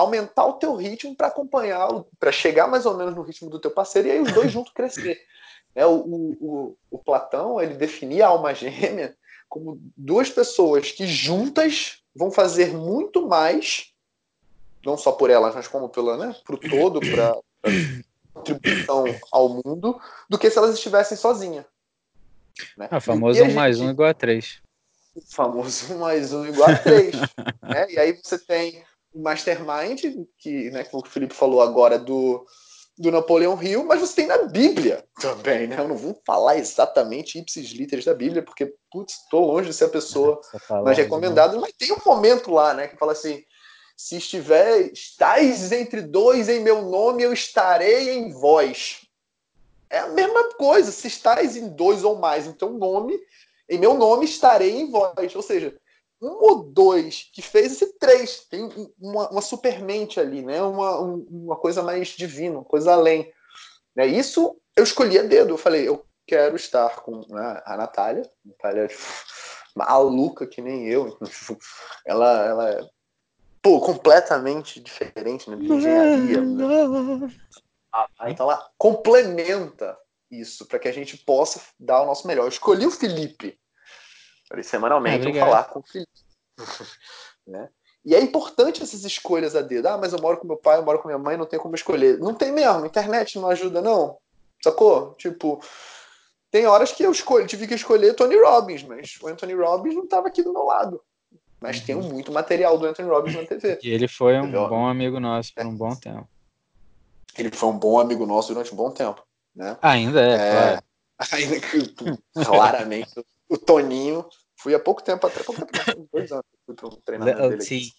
aumentar o teu ritmo para acompanhar, para chegar mais ou menos no ritmo do teu parceiro e aí os dois juntos crescer. [LAUGHS] É, o, o, o Platão ele definia a alma gêmea como duas pessoas que juntas vão fazer muito mais, não só por elas, mas como pela, né, para o todo, para contribuição ao mundo, do que se elas estivessem sozinhas. Né? Ah, famoso 1 um mais 1 um igual a 3. O famoso 1 mais 1 um igual a 3. né? E aí você tem Mastermind, que, né, como o Felipe falou agora, do do Napoleão Hill, mas você tem na Bíblia também, né? Eu não vou falar exatamente ipsis literis da Bíblia, porque, putz, tô longe de ser a pessoa [LAUGHS] tá mais recomendada, mas tem um momento lá, né, que fala assim, se estiver, estáis entre dois em meu nome, eu estarei em vós. É a mesma coisa, se estáis em dois ou mais em teu nome, em meu nome estarei em vós. Ou seja, um ou dois que fez esse três. Tem uma, uma supermente ali, né? Uma, uma coisa mais divina, uma coisa além. Né? Isso eu escolhi a dedo. Eu falei, eu quero estar com né, a Natália. A Natália tipo, maluca que nem eu. Tipo, ela, ela é pô, completamente diferente né, de engenharia. Né? Ah, então ela complementa isso para que a gente possa dar o nosso melhor. Eu escolhi o Felipe Falei, semanalmente, é, falar com o Felipe. [LAUGHS] né? E é importante essas escolhas a dedo. Ah, mas eu moro com meu pai, eu moro com minha mãe, não tem como escolher. Não tem mesmo, internet não ajuda, não. Sacou? Tipo, tem horas que eu escolhi, tive que escolher Tony Robbins, mas o Anthony Robbins não estava aqui do meu lado. Mas uhum. tem muito material do Anthony Robbins na TV. E ele foi um Entendeu? bom amigo nosso por um bom tempo. Ele foi um bom amigo nosso durante um bom tempo. Né? Ainda é, é claro. [LAUGHS] Ainda que claramente o Toninho. Fui há pouco tempo, até pouco tempo, dois anos, fui para um treinamento dele. Sim.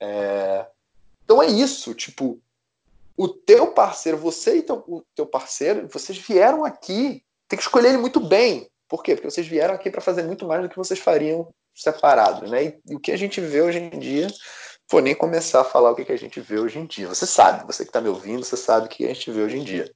É... Então é isso, tipo, o teu parceiro, você e teu, o teu parceiro, vocês vieram aqui, tem que escolher ele muito bem. Por quê? Porque vocês vieram aqui para fazer muito mais do que vocês fariam separados, né? E, e, o que a gente vê hoje em dia, vou nem começar a falar o que, que a gente vê hoje em dia. Você sabe, você que está me ouvindo, você sabe o que a gente vê hoje em dia,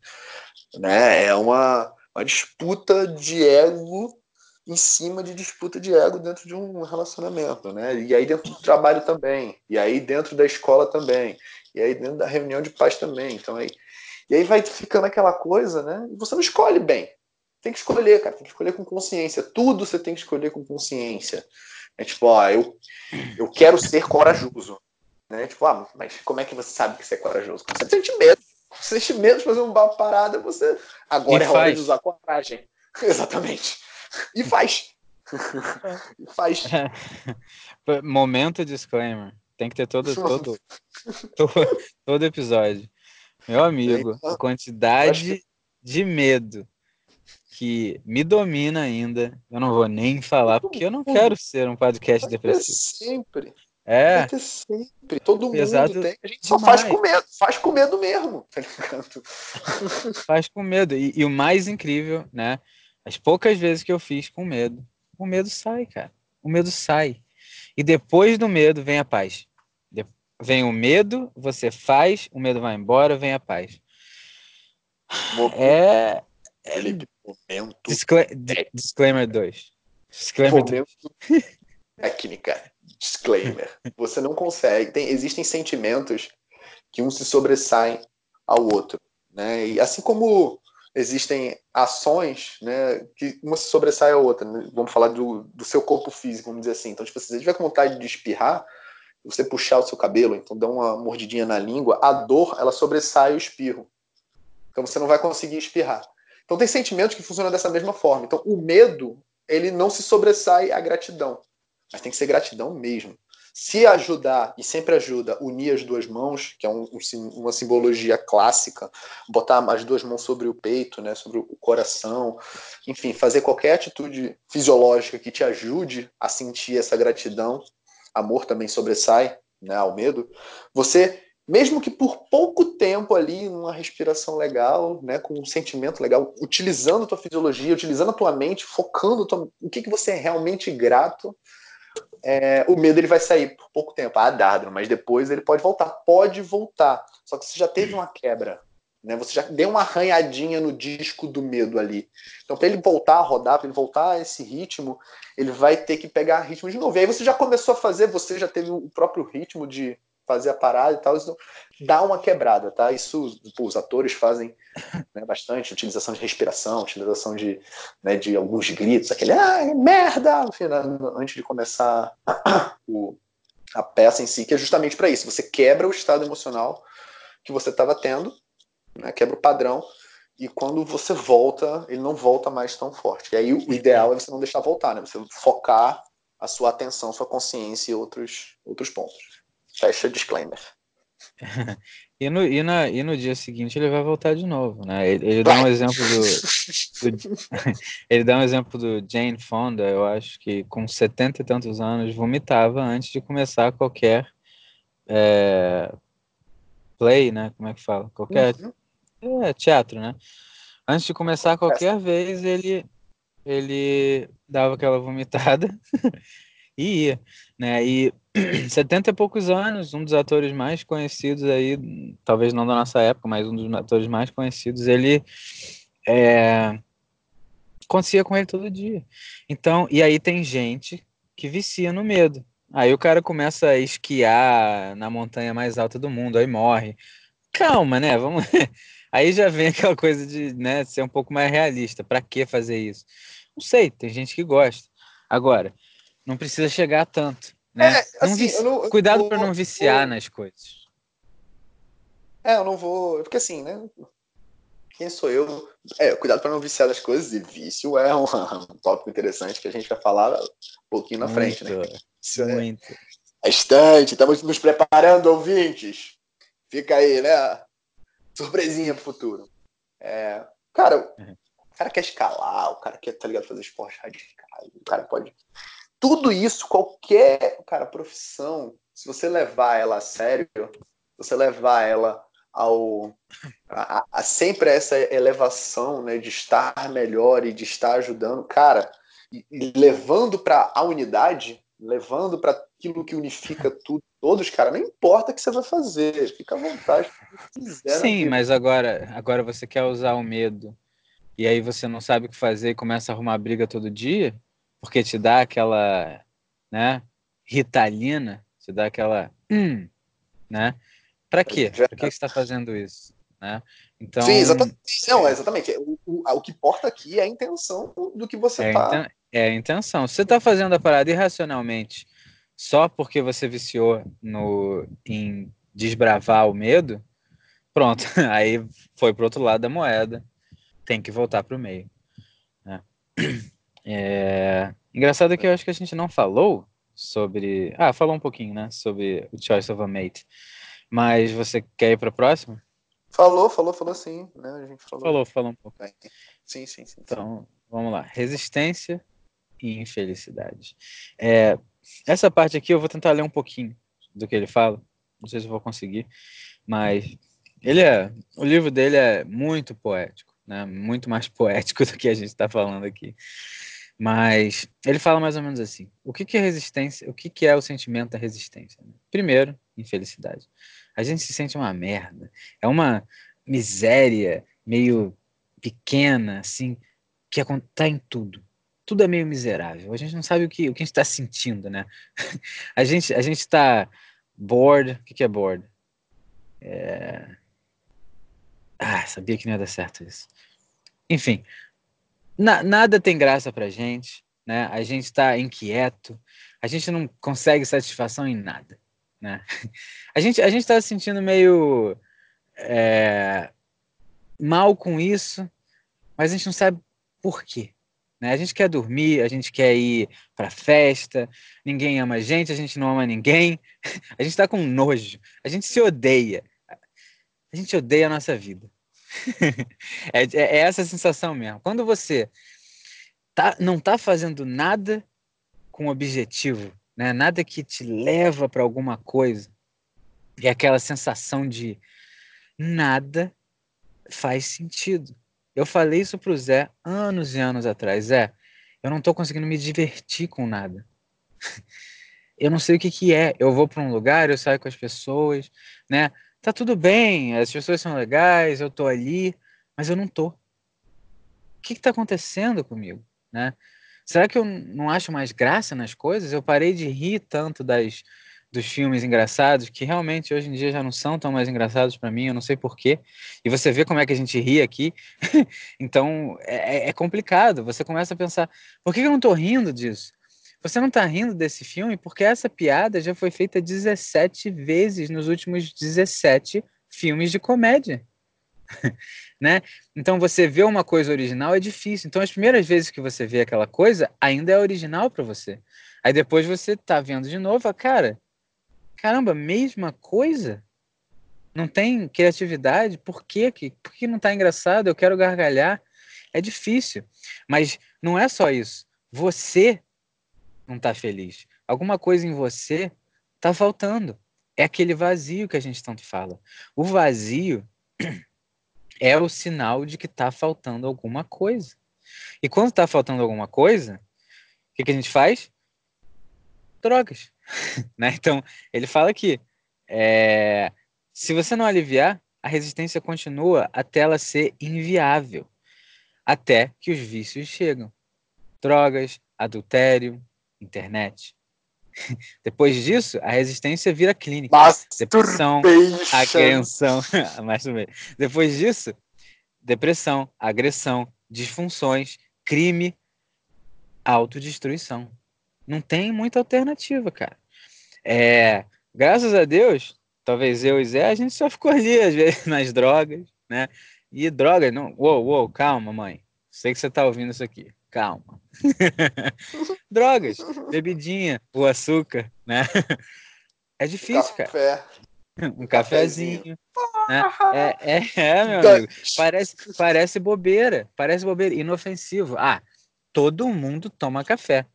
né? É uma, uma disputa de ego em cima de disputa de ego dentro de um relacionamento, né? E aí dentro do trabalho também, e aí dentro da escola também, e aí dentro da reunião de pais também. Então aí, e aí vai ficando aquela coisa, né? E você não escolhe bem. Tem que escolher, cara, tem que escolher com consciência. Tudo você tem que escolher com consciência. É tipo, ó, eu, eu quero ser corajoso. Né? Tipo, ah, mas como é que você sabe que você é corajoso? Você sente medo. [LAUGHS] Você sente medo de fazer uma parada, você. Agora e é faz. hora de usar coragem. [LAUGHS] Exatamente. E faz. [LAUGHS] e faz. Momento disclaimer. Tem que ter todo, todo, todo, todo episódio. Meu amigo, a quantidade de medo que me domina ainda, eu não vou nem falar, porque eu não quero ser um podcast depressivo. Sempre. É. Vai ter sempre. Todo Pesado mundo tem. A gente só faz com medo. Faz com medo mesmo, [LAUGHS] tá ligado? Faz com medo. E, e, o mais incrível, né? As poucas vezes que eu fiz com medo, o medo sai, cara. O medo sai. E depois do medo vem a paz. Vem o medo, você faz, o medo vai embora, vem a paz. É. é... Momento. Discla... Disclaimer 2. Disclaimer 2. Técnica. [LAUGHS] Disclaimer. Você não consegue. Tem, existem sentimentos que um se sobressaem ao outro. Né? E assim como existem ações né, que uma se sobressai à outra. Né? Vamos falar do, do seu corpo físico, vamos dizer assim. Então, tipo, se você tiver com vontade de espirrar, você puxar o seu cabelo, então dá uma mordidinha na língua, a dor ela sobressai o espirro. Então você não vai conseguir espirrar. Então tem sentimentos que funcionam dessa mesma forma. Então o medo ele não se sobressai à gratidão, mas tem que ser gratidão mesmo. se ajudar, e sempre ajuda, unir as duas mãos, que é um, um, uma simbologia clássica, botar as duas mãos sobre o peito, né, sobre o coração, enfim, fazer qualquer atitude fisiológica que te ajude a sentir essa gratidão, amor também sobressai né, ao medo, você, mesmo que por pouco tempo ali, numa respiração legal, né, com um sentimento legal, utilizando a tua fisiologia, utilizando a tua mente, focando tua, o que, que você é realmente grato, é, o medo ele vai sair por pouco tempo, ah, Dardro, mas depois ele pode voltar. Pode voltar. Só que você já teve uma quebra. Né? Você já deu uma arranhadinha no disco do medo ali. Então, para ele voltar a rodar, para ele voltar a esse ritmo, ele vai ter que pegar ritmo de novo. E aí você já começou a fazer, você já teve o próprio ritmo de fazer a parada e tal, isso dá uma quebrada, tá? Isso pô, os atores fazem [LAUGHS] né, bastante, utilização de respiração, utilização de, né, de alguns gritos, aquele ah, merda, né, antes de começar [COUGHS] o, a peça em si, que é justamente para isso. Você quebra o estado emocional que você estava tendo, né, quebra o padrão, e quando você volta, ele não volta mais tão forte. E aí o ideal é você não deixar voltar, né? Você focar a sua atenção, sua consciência em outros, outros pontos. Fecha disclaimer. [LAUGHS] e, no, e, na, e no dia seguinte ele vai voltar de novo, né? Ele, ele dá um exemplo do, do [LAUGHS] ele dá um exemplo do Jane Fonda, eu acho que com setenta e tantos anos vomitava antes de começar qualquer é, play, né? Como é que fala? Qualquer uhum. é, teatro, né? Antes de começar qualquer vez ele ele dava aquela vomitada [LAUGHS] e ia, né? E [CLEARS THROAT] 70 e poucos anos, um dos atores mais conhecidos aí, talvez não da nossa época, mas um dos atores mais conhecidos, ele é, acontecia com ele todo dia. Então, e aí tem gente que vicia no medo. Aí o cara começa a esquiar na montanha mais alta do mundo, aí morre. Calma, né? Vamos. [LAUGHS] Aí já vem aquela coisa de né, ser um pouco mais realista. Para que fazer isso? Não sei, tem gente que gosta. Agora, não precisa chegar a tanto. Né? É, assim, vici... não, Cuidado para não viciar vou... nas coisas. É, eu não vou. Porque assim, né? Quem sou eu? É, cuidado para não viciar nas coisas, e vício é um, [LAUGHS] um, tópico interessante que a gente vai falar um pouquinho na muito, frente, né? Isso é muito. É bastante. Estamos nos preparando, ouvintes. Fica aí, né? Surpresinha pro futuro. É, cara, uhum. o cara quer escalar, o cara quer, tá ligado, fazer esporte radical, o cara pode tudo isso, qualquer cara, profissão, se você levar ela a sério, você levar ela ao a, a, sempre essa elevação né, de estar melhor e de estar ajudando, cara, e, e levando para a unidade, levando para aquilo que unifica tudo, todos, cara, não importa o que você vai fazer, fica à vontade. Quiser, Sim, mas agora, agora você quer usar o medo e aí você não sabe o que fazer e começa a arrumar briga todo dia, porque te dá aquela, né, ritalina, te dá aquela, hum, né? Para quê? Para que você está fazendo isso? Né? Então, Sim, exatamente. Não, exatamente. O, o, o, que importa aqui é a intenção do que você está. É, é a intenção. Se você está fazendo a parada irracionalmente só porque você viciou no, em desbravar o medo, pronto, [LAUGHS] aí foi para outro lado da moeda. Tem que voltar para o meio. Né? É... Engraçado que eu acho que a gente não falou sobre. Ah, falou um pouquinho, né? Sobre o Choice of a Mate. Mas você quer ir para a próxima? Falou, falou, falou sim. Né? A gente falou. Falou, falou um pouco. Sim, sim, sim. Então, vamos lá. Resistência e infelicidade. É, essa parte aqui eu vou tentar ler um pouquinho do que ele fala. Não sei se eu vou conseguir, mas ele é. O livro dele é muito poético, né? Muito mais [LAUGHS] poético do que a gente está falando aqui. Mas ele fala mais ou menos assim: o que, que é resistência? O que, que é o sentimento da resistência? Primeiro, infelicidade. A gente se sente uma merda. É uma miséria meio pequena, assim, que está em tudo. Tudo é meio miserável. A gente não sabe o que, o que a gente está sentindo, né? [LAUGHS] a gente a gente está bored. O que, que é bored? É... Ah, sabia que não ia dar certo isso. Enfim, na, nada tem graça pra gente, né? A gente está inquieto, a gente não consegue satisfação em nada, né? [LAUGHS] A gente a gente está se sentindo meio é, mal com isso, mas a gente não sabe por quê. Né? A gente quer dormir, a gente quer ir para festa, ninguém ama a gente, a gente não ama ninguém, [LAUGHS] a gente está com nojo, a gente se odeia, a gente odeia a nossa vida. É, é, é, essa sensação mesmo. Quando você tá, não está fazendo nada com objetivo, né? nada que te leva para alguma coisa, é aquela sensação de nada faz sentido. Eu falei isso para o Zé anos e anos atrás. Zé, eu não estou conseguindo me divertir com nada. [LAUGHS] eu não sei o que, que é. Eu vou para um lugar, eu saio com as pessoas, né? Tá tudo bem, as pessoas são legais, eu tô ali, mas eu não tô. O que está acontecendo comigo, né? Será que eu não acho mais graça nas coisas? Eu parei de rir tanto das dos filmes engraçados, que realmente hoje em dia já não são tão mais engraçados para mim, eu não sei porquê. E você vê como é que a gente ri aqui. [LAUGHS] então é, é, é, complicado. Você começa a pensar: por que eu não estou rindo disso? Você não está rindo desse filme porque essa piada já foi feita 17 vezes nos últimos 17 filmes de comédia. [LAUGHS] né? Então você vê uma coisa original é difícil. Então as primeiras vezes que você vê aquela coisa ainda é original para você. Aí depois você tá vendo de novo, cara, caramba, mesma coisa? Não tem criatividade? Por quê? Por que não está engraçado? Eu quero gargalhar. É difícil. Mas não é só isso. Você não está feliz. Alguma coisa em você está faltando. É aquele vazio que a gente tanto fala. O vazio [CLEARS THROAT] é o sinal de que está faltando alguma coisa. E quando está faltando alguma coisa, o que, que a gente faz? Drogas. [LAUGHS] né? Então, ele fala que é, se você não aliviar, a resistência continua até ela ser inviável, até que os vícios chegam. Drogas, adultério, internet. [LAUGHS] Depois disso, a resistência vira clínica. Depressão, agressão. [LAUGHS] Depois disso, depressão, agressão, disfunções, crime, autodestruição. Não tem muita alternativa, cara. É, graças a Deus, talvez eu e Zé, a gente só ficou ali, às vezes, [LAUGHS] nas drogas, né? E drogas, não. Uou, uou, calma, mãe. Sei que você tá ouvindo isso aqui. Calma. [LAUGHS] drogas, bebidinha, o açúcar, né? É difícil, Café. cara. Um cafezinho. Né? É, é, é, meu amigo. Parece, parece bobeira. Parece bobeira. Inofensivo. Ah, todo mundo toma café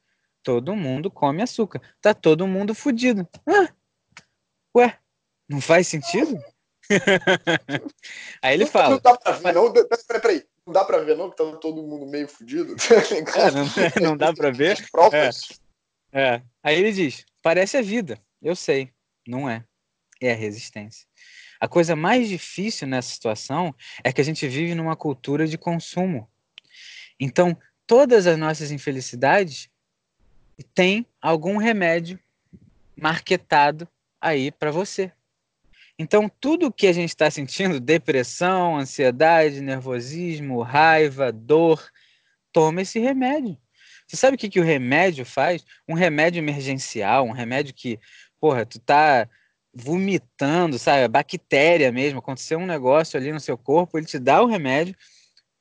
todo mundo come açúcar. Tá todo mundo fudido. Ah, ué, não faz sentido? [LAUGHS] Aí ele fala. Não dá pra ver, não. Peraí, peraí. Não dá pra ver, não, que tá todo mundo meio fudido. [LAUGHS] É, não, não, dá pra ver. É, é. Aí ele diz: parece a vida. Eu sei. Não é. É a resistência. A coisa mais difícil nessa situação é que a gente vive numa cultura de consumo. Então, todas as nossas infelicidades tem algum remédio marketado aí para você. Então, tudo que a gente está sentindo, depressão, ansiedade, nervosismo, raiva, dor, toma esse remédio. Você sabe o que, que o remédio faz? Um remédio emergencial, um remédio que, porra, tu tá vomitando, sabe? Bactéria mesmo, aconteceu um negócio ali no seu corpo, ele te dá o remédio,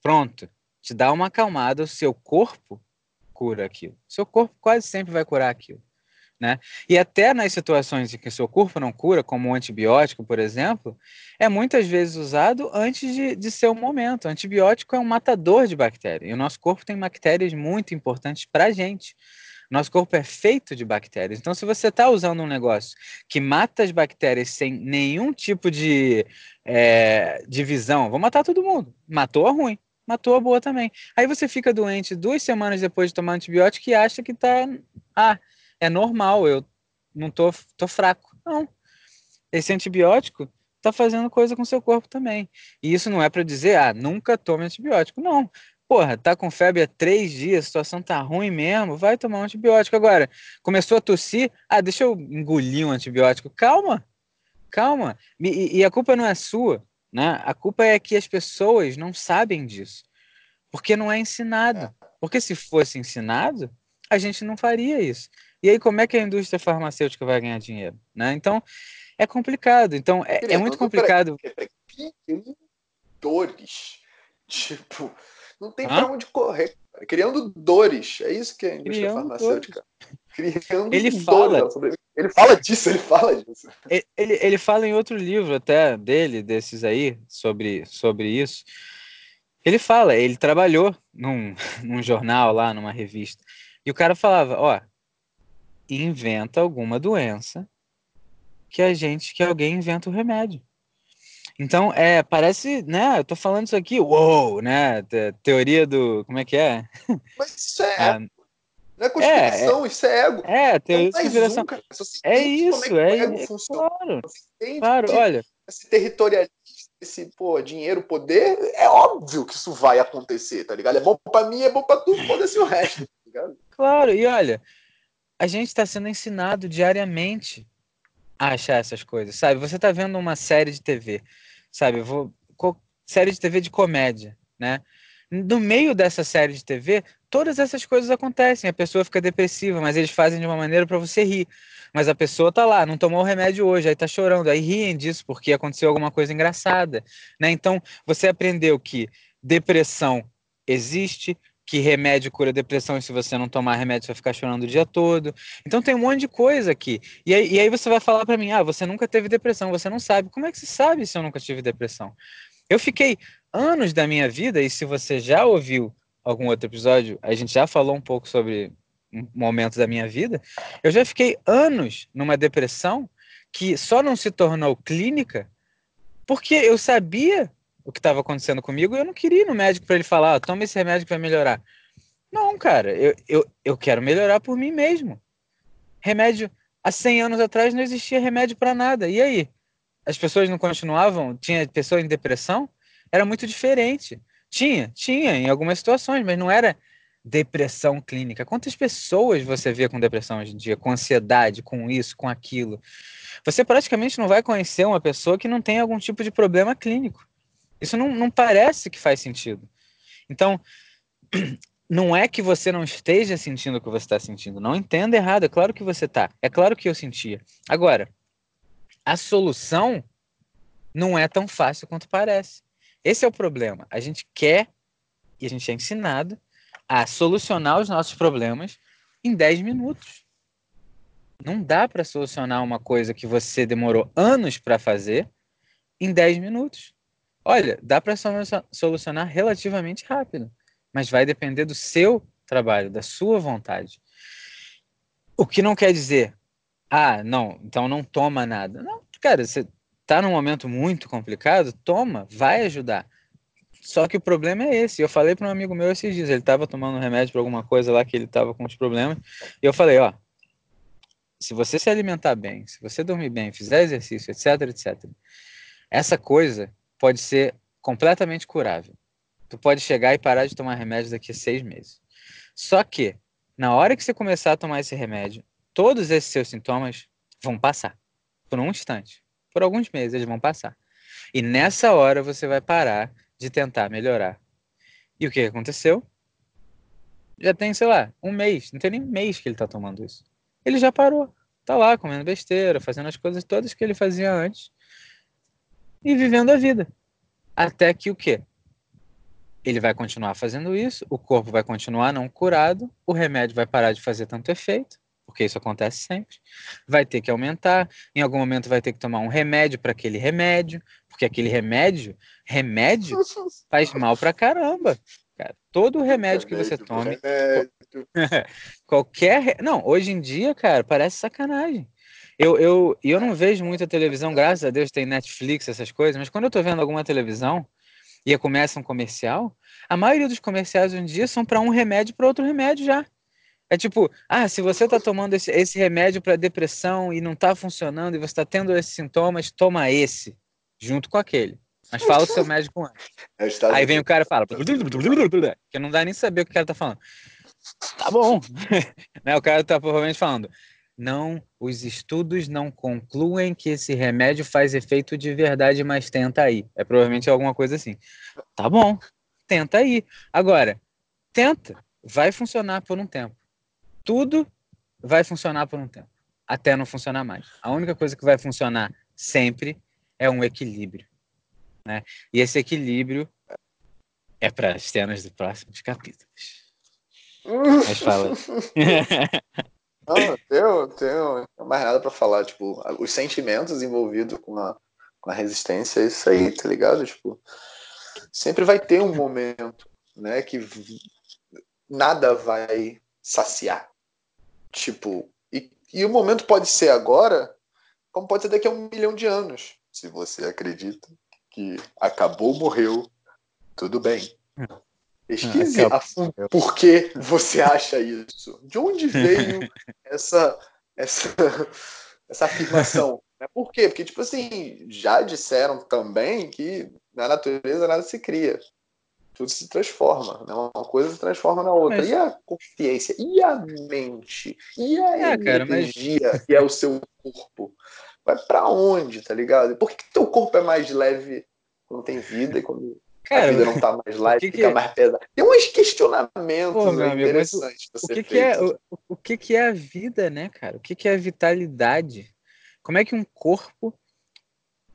pronto, te dá uma acalmada, o seu corpo cura aquilo. Seu corpo quase sempre vai curar aquilo. Né? E até nas situações em que seu corpo não cura, como o antibiótico, por exemplo, é muitas vezes usado antes de, de ser o momento. O antibiótico é um matador de bactérias. E o nosso corpo tem bactérias muito importantes para a gente. Nosso corpo é feito de bactérias. Então, se você está usando um negócio que mata as bactérias sem nenhum tipo de é, divisão, vou matar todo mundo. Matou a ruim matou a boa também. Aí você fica doente duas semanas depois de tomar antibiótico e acha que tá. Ah, é normal, eu não tô, tô fraco. Não. Esse antibiótico tá fazendo coisa com seu corpo também. E isso não é para dizer, ah, nunca tome antibiótico. Não. Porra, tá com febre há três dias, a situação tá ruim mesmo, vai tomar um antibiótico. Agora, começou a tossir, ah, deixa eu engolir um antibiótico. Calma, calma. E, e a culpa não é sua. Né? A culpa é que as pessoas não sabem disso, porque não é ensinado. É. Porque se fosse ensinado, a gente não faria isso. E aí, como é que a indústria farmacêutica vai ganhar dinheiro? Né? Então, é complicado. Então, é, é muito complicado. Dores. Tipo, Não tem para onde correr. Criando dores. É isso que é a indústria Criando farmacêutica. Criando Ele dores fala- sobre- Ele fala disso, ele fala disso. Ele, ele, ele fala em outro livro até dele, desses aí, sobre, sobre isso. Ele fala, ele trabalhou num, [LAUGHS] num jornal lá, numa revista. E o cara falava, ó, inventa alguma doença que a gente, que alguém inventa o remédio. Então, é, parece, né, eu tô falando isso aqui, uou, né, te- teoria do, como é que é? Mas isso é, Ah, não é conspiração, isso é ego. é, teoria da conspiração. um, É como isso, é, é funciona. claro, claro, olha, esse territorialismo, esse pô, dinheiro, poder, é óbvio que isso vai acontecer, tá ligado? É bom pra mim, é bom pra tu, foda-se o resto, tá ligado? Claro, e olha, a gente está sendo ensinado diariamente a achar essas coisas, sabe? Você está vendo uma série de TV, sabe? Vou série de TV de comédia, né? No meio dessa série de TV, todas essas coisas acontecem. A pessoa fica depressiva, mas eles fazem de uma maneira para você rir. Mas a pessoa tá lá, não tomou o remédio hoje, aí tá chorando, aí riem disso porque aconteceu alguma coisa engraçada, né? Então, você aprendeu que depressão existe, que remédio cura depressão e se você não tomar remédio você vai ficar chorando o dia todo. Então tem um monte de coisa aqui. E aí, e aí você vai falar para mim: "Ah, você nunca teve depressão, você não sabe". Como é que você sabe se eu nunca tive depressão? Eu fiquei anos da minha vida e se você já ouviu algum outro episódio, a gente já falou um pouco sobre um momentos da minha vida. Eu já fiquei anos numa depressão que só não se tornou clínica porque eu sabia o que estava acontecendo comigo eu não queria ir no médico para ele falar, "Ó, toma esse remédio que vai melhorar. Não, cara, eu, eu, eu quero melhorar por mim mesmo. Remédio, há 100 anos atrás não existia remédio para nada. E aí? As pessoas não continuavam? Tinha pessoa em depressão? Era muito diferente. Tinha, tinha em algumas situações, mas não era depressão clínica. Quantas pessoas você vê com depressão hoje em dia? Com ansiedade, com isso, com aquilo? Você praticamente não vai conhecer uma pessoa que não tem algum tipo de problema clínico. Isso não, não parece que faz sentido. Então, [CLEARS THROAT] não é que você não esteja sentindo o que você está sentindo. Não entenda errado. É claro que você está. É claro que eu sentia. Agora, a solução não é tão fácil quanto parece. Esse é o problema. A gente quer e a gente é ensinado a solucionar os nossos problemas em 10 minutos. Não dá para solucionar uma coisa que você demorou anos para fazer em 10 minutos. Olha, dá para solucionar relativamente rápido, mas vai depender do seu trabalho, da sua vontade. O que não quer dizer, ah, não, então não toma nada. Não, cara, você tá num momento muito complicado, toma, vai ajudar. Só que o problema é esse. Eu falei para um amigo meu esses dias, ele estava tomando um remédio para alguma coisa lá que ele estava com os problemas, e eu falei, ó, se você se alimentar bem, se você dormir bem, fizer exercício, etc, etc, essa coisa pode ser completamente curável. Tu pode chegar e parar de tomar remédio daqui a seis meses. Só que, na hora que você começar a tomar esse remédio, todos esses seus sintomas vão passar. Por um instante. Por alguns meses eles vão passar. E nessa hora você vai parar de tentar melhorar. E o que aconteceu? Já tem, sei lá, um mês. Não tem nem mês que ele tá tomando isso. Ele já parou. Tá lá comendo besteira, fazendo as coisas todas que ele fazia antes e vivendo a vida. Até que o quê? Ele vai continuar fazendo isso, o corpo vai continuar não curado, o remédio vai parar de fazer tanto efeito, porque isso acontece sempre. Vai ter que aumentar, em algum momento vai ter que tomar um remédio para aquele remédio, porque aquele remédio, remédio [LAUGHS] faz mal pra caramba. Cara, todo remédio que você tome, Remédio. [LAUGHS] qualquer, não, hoje em dia, cara, parece sacanagem. Eu, eu, e eu não vejo muita televisão, graças a Deus tem Netflix, essas coisas, mas quando eu tô vendo alguma televisão e começa um comercial, a maioria dos comerciais hoje em dia são para um remédio para outro remédio já. É tipo, ah, se você tá tomando esse, esse remédio para depressão e não tá funcionando e você tá tendo esses sintomas, toma esse, junto com aquele. Mas fala o seu médico antes. É Aí vem o cara e fala, [LAUGHS] que não dá nem saber o que o cara tá falando. Tá bom. [LAUGHS] né? O cara tá provavelmente falando, não, os estudos não concluem que esse remédio faz efeito de verdade, mas tenta aí. É provavelmente alguma coisa assim. Tá bom, tenta aí. Agora, tenta, vai funcionar por um tempo. Tudo vai funcionar por um tempo, até não funcionar mais. A única coisa que vai funcionar sempre é um equilíbrio. Né? E esse equilíbrio é para as cenas dos próximos capítulos. [LAUGHS] Mas fala. [LAUGHS] Não, tenho, tenho mais nada para falar. Tipo, os sentimentos envolvidos com a, com a resistência, é isso aí, tá ligado? Tipo, sempre vai ter um momento, né, que nada vai saciar. Tipo, e, e o momento pode ser agora, como pode ser daqui a um milhão de anos. Se você acredita que acabou, morreu, tudo bem. Pesquise a fundo por que você acha isso. De onde veio [LAUGHS] essa, essa, essa afirmação? Por quê? Porque, tipo assim, já disseram também que na natureza nada se cria. Tudo se transforma. Né? Uma coisa se transforma na outra. Mas... E a consciência? E a mente? E a é, energia cara, mas... que é o seu corpo? Vai para onde, tá ligado? Por que, que teu corpo é mais leve quando tem vida e quando Cara, a vida não tá mais leve, que fica que... mais pesada? Tem uns questionamentos Pô, né, interessantes. O, que, que, é, o, o que, que é a vida, né, cara? O que, que é a vitalidade? Como é que um corpo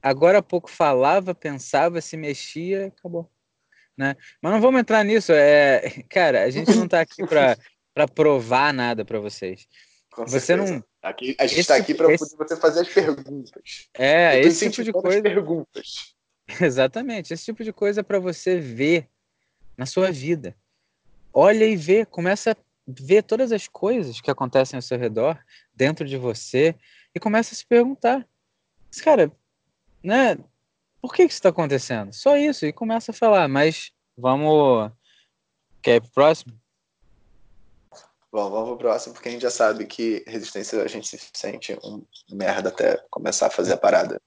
agora há pouco falava, pensava, se mexia, acabou. Né? Mas não vamos entrar nisso. É, [LAUGHS] cara, a gente não está aqui para provar nada para vocês. Com você certeza. não. Aqui, a gente está aqui para esse... você fazer as perguntas. É, esse tipo de coisa. Perguntas. [LAUGHS] Exatamente, esse tipo de coisa para você ver na sua vida. Olha e vê, começa a ver todas as coisas que acontecem ao seu redor, dentro de você, e começa a se perguntar: cara, né? Por que, que isso está acontecendo? Só isso, e começa a falar, mas vamos. Quer ir pro próximo? Bom, vamos pro próximo, porque a gente já sabe que resistência a gente se sente um merda até começar a fazer a parada.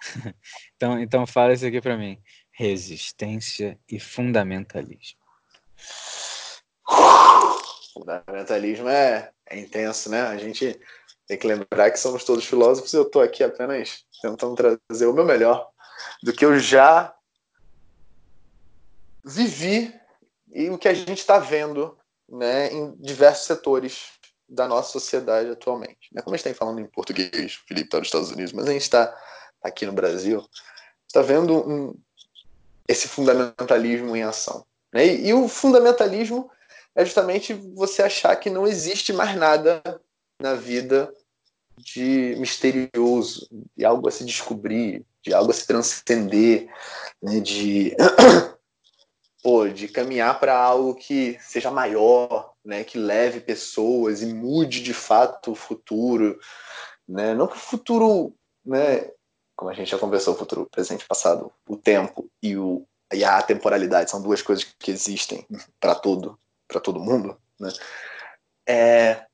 [LAUGHS] então, então fala isso aqui para mim. Resistência e fundamentalismo. Fundamentalismo é, é intenso, né? A gente tem que lembrar que somos todos filósofos e eu estou aqui apenas tentando trazer o meu melhor do que eu já vivi e o que a gente está vendo né, em diversos setores da nossa sociedade atualmente. Né? Como a gente está falando em português, Felipe está nos Estados Unidos, mas a gente está aqui no Brasil, está vendo um, esse fundamentalismo em ação. Né? E, e o fundamentalismo é justamente você achar que não existe mais nada na vida de misterioso, de algo a se descobrir, de algo a se transcender, né, de [COUGHS] pô, de caminhar para algo que seja maior, né, que leve pessoas e mude de fato o futuro, né? Não que o futuro, né, como a gente já conversou, futuro, presente, passado, o tempo e o e a temporalidade são duas coisas que existem para todo para todo mundo, né? É,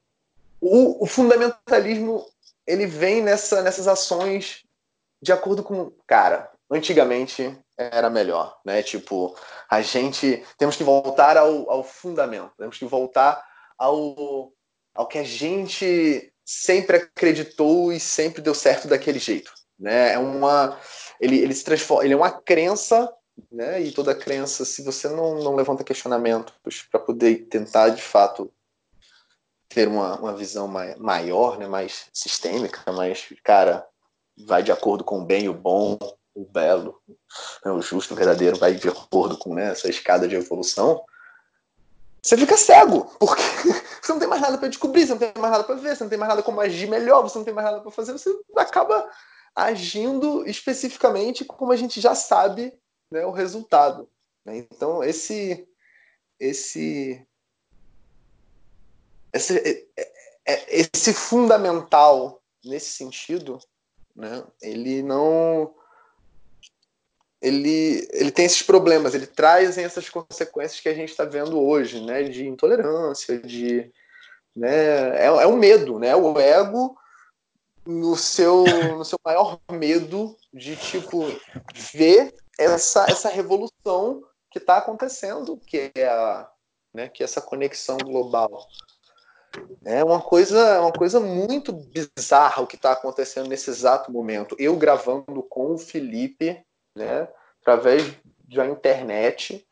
o, o, fundamentalismo ele vem nessa, nessas ações de acordo com. Cara, antigamente era melhor, né? Tipo, a gente. Temos que voltar ao, ao fundamento, temos que voltar ao, ao que a gente sempre acreditou e sempre deu certo daquele jeito, né? É uma. Ele, ele se transforma. Ele é uma crença né? E toda crença, se você não, não levanta questionamentos para poder tentar de fato ter uma, uma visão mai, maior, né, mais sistêmica, mais, cara, vai de acordo com o bem, o bom, o belo, né, o justo, o verdadeiro, vai de acordo com né, essa escada de evolução, você fica cego, porque [LAUGHS] você não tem mais nada para descobrir, você não tem mais nada para ver, você não tem mais nada como agir melhor, você não tem mais nada para fazer, você acaba agindo especificamente como a gente já sabe né, o resultado. Né? Então, esse, esse esse, é, é, é, esse fundamental nesse sentido, né, ele não ele, ele tem esses problemas, ele traz essas consequências que a gente está vendo hoje, né, de intolerância, de né, é, é o medo, né, o ego no seu no seu maior medo de tipo ver essa essa revolução que está acontecendo, que é a né, que é essa conexão global. É uma coisa, uma coisa muito bizarra o que está acontecendo nesse exato momento. Eu gravando com o Felipe, né, através da internet,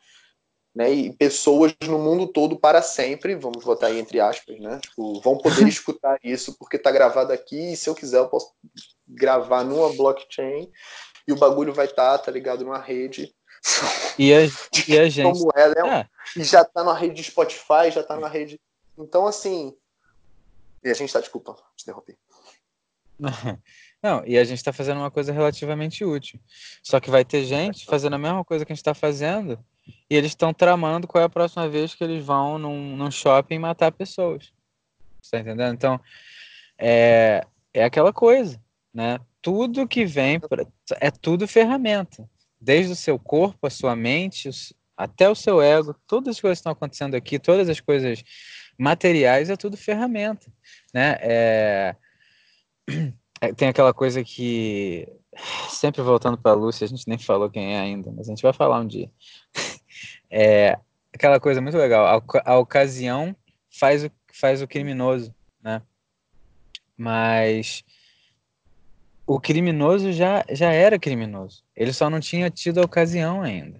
né, e pessoas no mundo todo para sempre, vamos botar aí entre aspas, né, tipo, vão poder [LAUGHS] escutar isso porque está gravado aqui. E se eu quiser, eu posso gravar numa blockchain e o bagulho vai estar, tá, tá ligado, numa rede [LAUGHS] E a, e a gente. Como é, né? É. E já tá na rede de Spotify, já tá na rede. Então, assim. E a gente tá, desculpa, te interrompi. [LAUGHS] Não, e a gente está fazendo uma coisa relativamente útil. Só que vai ter gente fazendo a mesma coisa que a gente está fazendo e eles estão tramando qual é a próxima vez que eles vão num, num shopping matar pessoas. Você tá entendendo? Então, é, é aquela coisa, né? Tudo que vem pra, é tudo ferramenta. Desde o seu corpo, a sua mente, até o seu ego, todas as coisas que estão acontecendo aqui, todas as coisas materiais, é tudo ferramenta, né? É é, tem aquela coisa que sempre voltando para a Lúcia, a gente nem falou quem é ainda, mas a gente vai falar um dia. [LAUGHS] É aquela coisa muito legal. A, a ocasião faz o, faz o criminoso, né? Mas o criminoso já, já era criminoso. Ele só não tinha tido a ocasião ainda.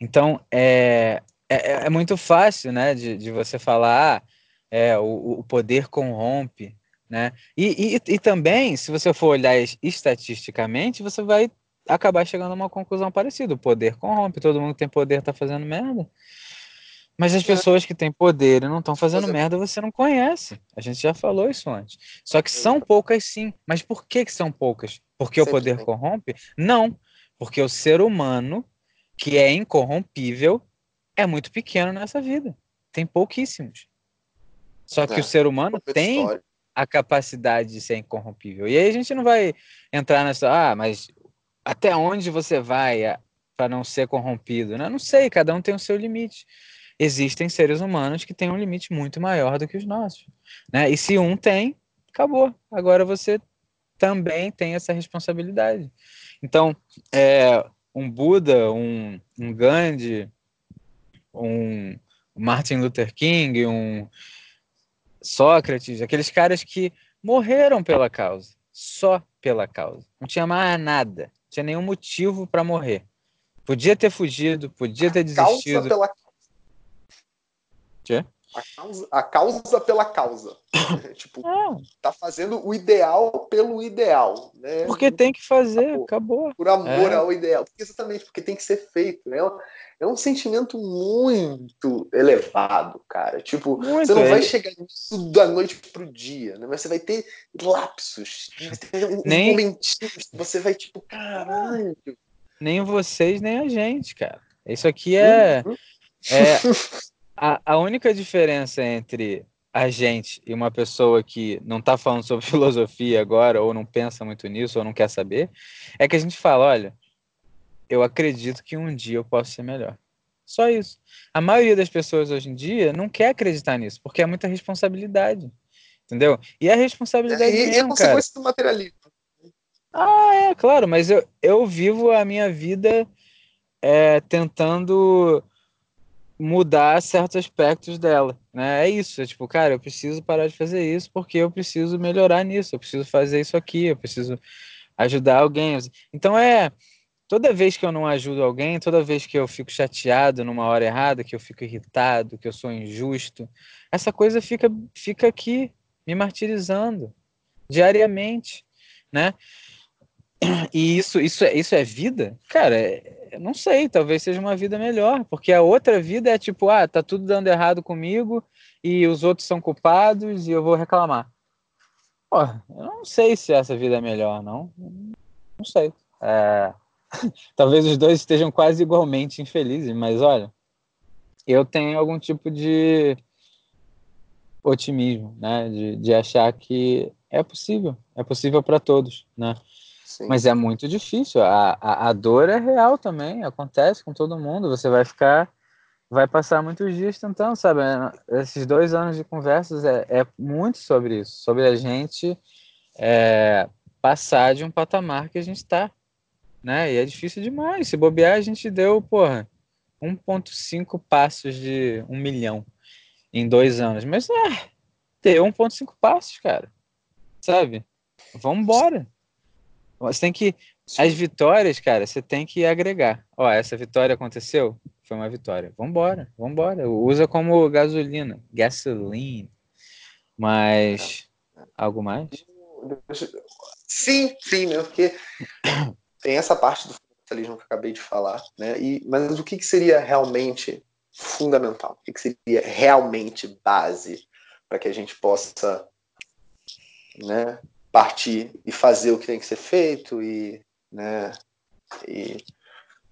Então é, é, é muito fácil, né, de, de você falar, ah, é, o, o poder corrompe, né? E, e, e também, se você for olhar estatisticamente, você vai acabar chegando a uma conclusão parecida. O poder corrompe, todo mundo que tem poder está fazendo merda. Mas as pessoas que têm poder e não estão fazendo merda, você não conhece. A gente já falou isso antes. Só que são poucas sim. Mas por que, que são poucas? Porque Sempre o poder tem. corrompe? Não. Porque o ser humano, que é incorrompível, é muito pequeno nessa vida. Tem pouquíssimos. Só que é, o ser humano tem história a capacidade de ser incorrompível. E aí a gente não vai entrar nessa, ah, mas até onde você vai para não ser corrompido? Né? Não sei, cada um tem o seu limite. Existem seres humanos que têm um limite muito maior do que os nossos. Né? E se um tem, acabou. Agora você também tem essa responsabilidade. Então, é, um Buda, um, um Gandhi, um Martin Luther King, um Sócrates, aqueles caras que morreram pela causa, só pela causa. Não tinha mais nada, não tinha nenhum motivo para morrer. Podia ter fugido, podia ter desistido. Causa pela... Quê? A causa, a causa pela causa. [COUGHS] tipo, é. tá fazendo o ideal pelo ideal. Né? Porque tem que fazer, acabou. acabou. Por amor é. ao ideal. Exatamente, porque tem que ser feito. Né? É um sentimento muito elevado, cara. Tipo, muito, você não é. vai chegar nisso da noite pro dia, né? Mas você vai ter lapsos. Vai [LAUGHS] ter nem... momentinhos. Você vai, tipo, caralho. Nem vocês, nem a gente, cara. Isso aqui é. Uhum. é [LAUGHS] a, a única diferença entre a gente e uma pessoa que não está falando sobre [LAUGHS] filosofia agora, ou não pensa muito nisso, ou não quer saber, é que a gente fala: olha, eu acredito que um dia eu posso ser melhor. Só isso. A maioria das pessoas hoje em dia não quer acreditar nisso, porque é muita responsabilidade. Entendeu? E é responsabilidade é, e, mesmo, e é consequência do materialismo. Ah, é, claro, mas eu, eu vivo a minha vida é, tentando mudar certos aspectos dela, né? É isso, é tipo, cara, eu preciso parar de fazer isso porque eu preciso melhorar nisso, eu preciso fazer isso aqui, eu preciso ajudar alguém. Então é toda vez que eu não ajudo alguém, toda vez que eu fico chateado numa hora errada, que eu fico irritado, que eu sou injusto, essa coisa fica fica aqui me martirizando diariamente, né? E isso, isso, é, isso é vida? Cara, é, não sei, talvez seja uma vida melhor, porque a outra vida é tipo, ah, tá tudo dando errado comigo e os outros são culpados e eu vou reclamar. Pô, eu não sei se essa vida é melhor, não. Não sei. É... talvez os dois estejam quase igualmente infelizes, mas olha, eu tenho algum tipo de otimismo, né? De, de achar que é possível, é possível para todos, né? Sim. Mas é muito difícil. A, a, a, dor é real também, acontece com todo mundo. Você vai ficar, vai passar muitos dias tentando, sabe? Esses dois anos de conversas é, é muito sobre isso, sobre a gente é, passar de um patamar que a gente está, né? E é difícil demais. Se bobear, a gente deu, porra, 1,5 passos de um milhão em dois anos. Mas é, deu 1,5 passos, cara. Sabe? Vamos embora. Você tem que. As vitórias, cara, você tem que agregar. Ó, essa vitória aconteceu? Foi uma vitória. Vambora, vambora. Usa como gasolina. Gasoline. Mas. Algo mais? Sim, sim, né? Porque tem essa parte do fundamentalismo que eu acabei de falar, né? E, mas o que, que seria realmente fundamental? O que, que seria realmente base para que a gente possa né, partir e fazer o que tem que ser feito e, né, e